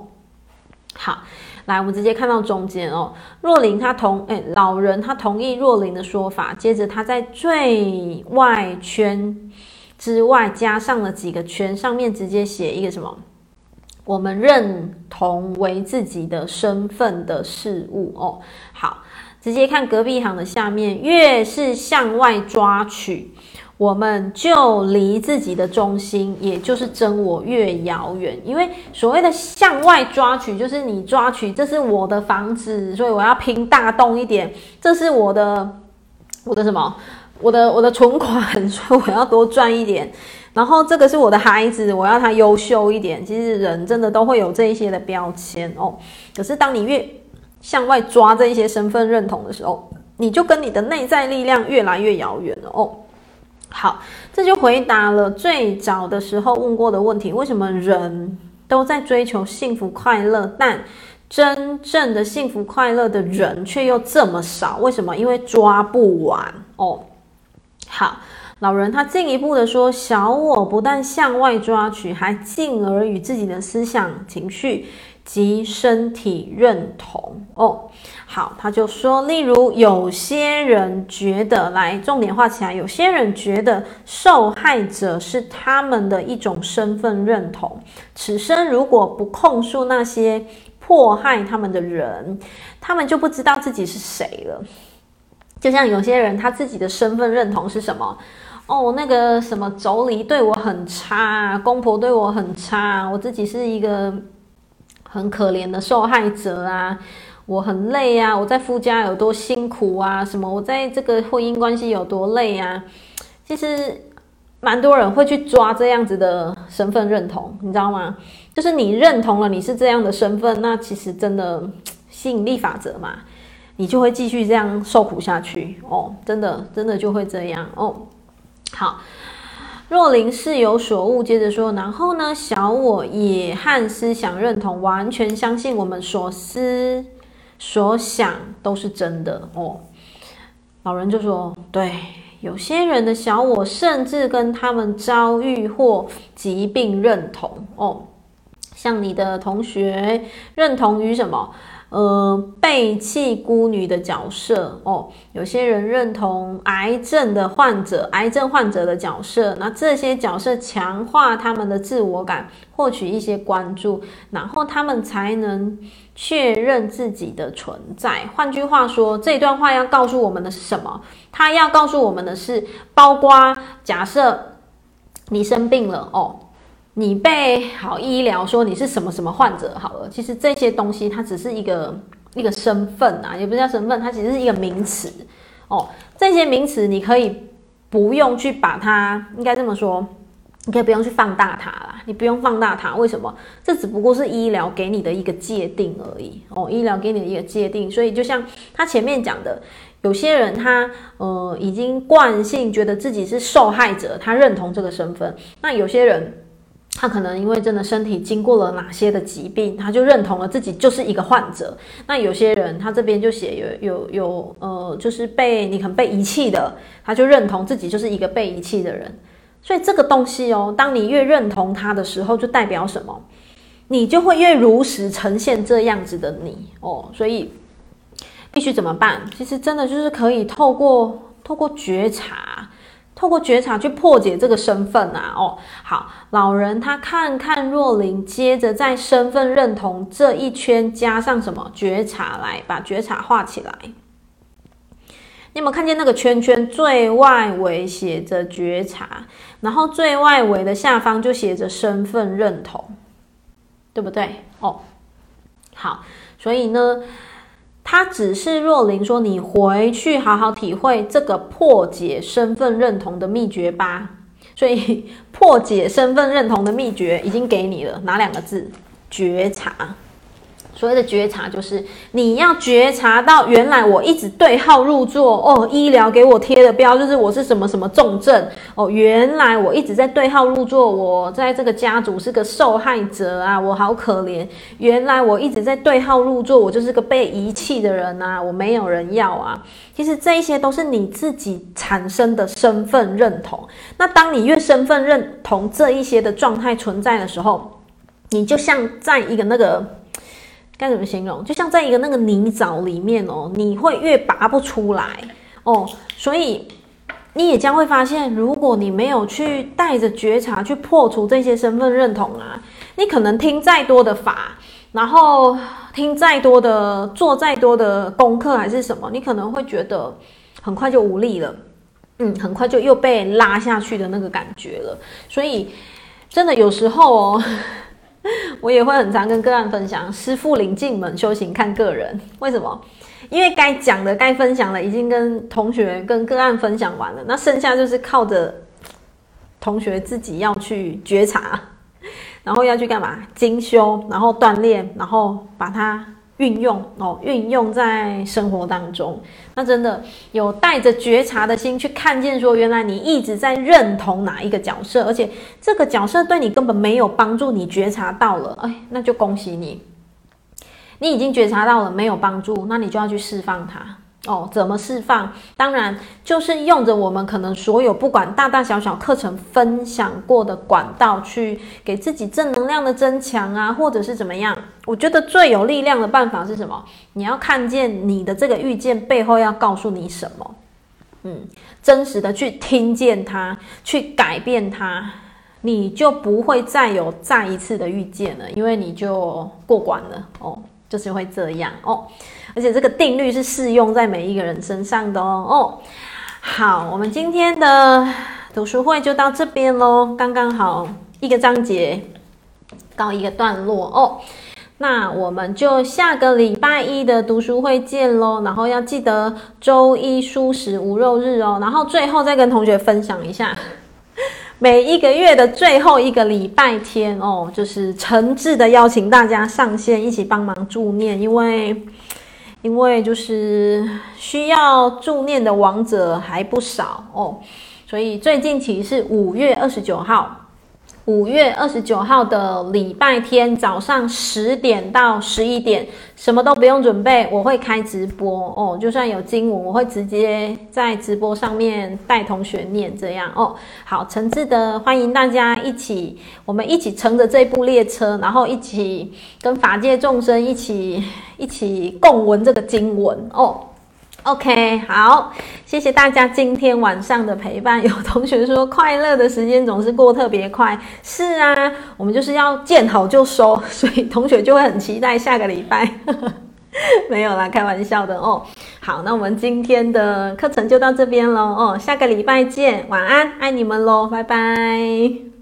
好，来，我们直接看到中间哦。若琳他同哎，老人他同意若琳的说法，接着他在最外圈。之外加上了几个圈，上面直接写一个什么？我们认同为自己的身份的事物哦。好，直接看隔壁行的下面，越是向外抓取，我们就离自己的中心，也就是真我越遥远。因为所谓的向外抓取，就是你抓取，这是我的房子，所以我要拼大洞一点。这是我的，我的什么？我的我的存款，所 [laughs] 以我要多赚一点。然后这个是我的孩子，我要他优秀一点。其实人真的都会有这一些的标签哦。可是当你越向外抓这一些身份认同的时候，你就跟你的内在力量越来越遥远了哦。好，这就回答了最早的时候问过的问题：为什么人都在追求幸福快乐，但真正的幸福快乐的人却又这么少？为什么？因为抓不完哦。好，老人他进一步的说，小我不但向外抓取，还进而与自己的思想、情绪及身体认同。哦，好，他就说，例如有些人觉得，来重点画起来，有些人觉得受害者是他们的一种身份认同。此生如果不控诉那些迫害他们的人，他们就不知道自己是谁了。就像有些人他自己的身份认同是什么？哦，那个什么妯娌对我很差，公婆对我很差，我自己是一个很可怜的受害者啊，我很累啊，我在夫家有多辛苦啊，什么我在这个婚姻关系有多累啊，其实蛮多人会去抓这样子的身份认同，你知道吗？就是你认同了你是这样的身份，那其实真的吸引力法则嘛。你就会继续这样受苦下去哦，真的，真的就会这样哦。好，若琳似有所悟，接着说，然后呢，小我也和思想认同完全相信我们所思所想都是真的哦。老人就说，对，有些人的小我甚至跟他们遭遇或疾病认同哦，像你的同学认同于什么？呃，背弃孤女的角色哦，有些人认同癌症的患者，癌症患者的角色，那这些角色强化他们的自我感，获取一些关注，然后他们才能确认自己的存在。换句话说，这段话要告诉我们的是什么？他要告诉我们的是，包括假设你生病了哦。你被好医疗说你是什么什么患者好了，其实这些东西它只是一个一个身份啊，也不叫身份，它其实是一个名词哦。这些名词你可以不用去把它，应该这么说，你可以不用去放大它啦，你不用放大它，为什么？这只不过是医疗给你的一个界定而已哦，医疗给你的一个界定。所以就像他前面讲的，有些人他呃已经惯性觉得自己是受害者，他认同这个身份，那有些人。他可能因为真的身体经过了哪些的疾病，他就认同了自己就是一个患者。那有些人他这边就写有有有呃，就是被你可能被遗弃的，他就认同自己就是一个被遗弃的人。所以这个东西哦，当你越认同他的时候，就代表什么？你就会越如实呈现这样子的你哦。所以必须怎么办？其实真的就是可以透过透过觉察。透过觉察去破解这个身份啊，哦，好，老人他看看若琳，接着在身份认同这一圈加上什么觉察来，把觉察画起来。你有没有看见那个圈圈最外围写着觉察，然后最外围的下方就写着身份认同，对不对？哦，好，所以呢。他只是若琳说：“你回去好好体会这个破解身份认同的秘诀吧。[laughs] ”所以破解身份认同的秘诀已经给你了，哪两个字？觉察。所谓的觉察，就是你要觉察到，原来我一直对号入座哦，医疗给我贴的标就是我是什么什么重症哦，原来我一直在对号入座，我在这个家族是个受害者啊，我好可怜。原来我一直在对号入座，我就是个被遗弃的人啊，我没有人要啊。其实这一些都是你自己产生的身份认同。那当你越身份认同这一些的状态存在的时候，你就像在一个那个。该怎么形容？就像在一个那个泥沼里面哦，你会越拔不出来哦，所以你也将会发现，如果你没有去带着觉察去破除这些身份认同啊，你可能听再多的法，然后听再多的，做再多的功课还是什么，你可能会觉得很快就无力了，嗯，很快就又被拉下去的那个感觉了。[laughs] 所以真的有时候哦。[laughs] 我也会很常跟个案分享，师傅领进门，修行看个人。为什么？因为该讲的、该分享的，已经跟同学、跟个案分享完了，那剩下就是靠着同学自己要去觉察，然后要去干嘛？精修，然后锻炼，然后把它。运用哦，运用在生活当中，那真的有带着觉察的心去看见，说原来你一直在认同哪一个角色，而且这个角色对你根本没有帮助，你觉察到了，哎，那就恭喜你，你已经觉察到了没有帮助，那你就要去释放它。哦，怎么释放？当然就是用着我们可能所有不管大大小小课程分享过的管道，去给自己正能量的增强啊，或者是怎么样？我觉得最有力量的办法是什么？你要看见你的这个遇见背后要告诉你什么？嗯，真实的去听见它，去改变它，你就不会再有再一次的遇见了，因为你就过关了哦。就是会这样哦，而且这个定律是适用在每一个人身上的哦哦。好，我们今天的读书会就到这边喽，刚刚好一个章节告一个段落哦。那我们就下个礼拜一的读书会见喽，然后要记得周一蔬食无肉日哦，然后最后再跟同学分享一下。每一个月的最后一个礼拜天哦，就是诚挚的邀请大家上线一起帮忙助念，因为因为就是需要助念的王者还不少哦，所以最近期是五月二十九号。五月二十九号的礼拜天早上十点到十一点，什么都不用准备，我会开直播哦。就算有经文，我会直接在直播上面带同学念，这样哦。好，诚挚的欢迎大家一起，我们一起乘着这部列车，然后一起跟法界众生一起一起共闻这个经文哦。OK，好，谢谢大家今天晚上的陪伴。有同学说，快乐的时间总是过特别快。是啊，我们就是要见好就收，[laughs] 所以同学就会很期待下个礼拜。[laughs] 没有啦，开玩笑的哦。好，那我们今天的课程就到这边喽。哦，下个礼拜见，晚安，爱你们喽，拜拜。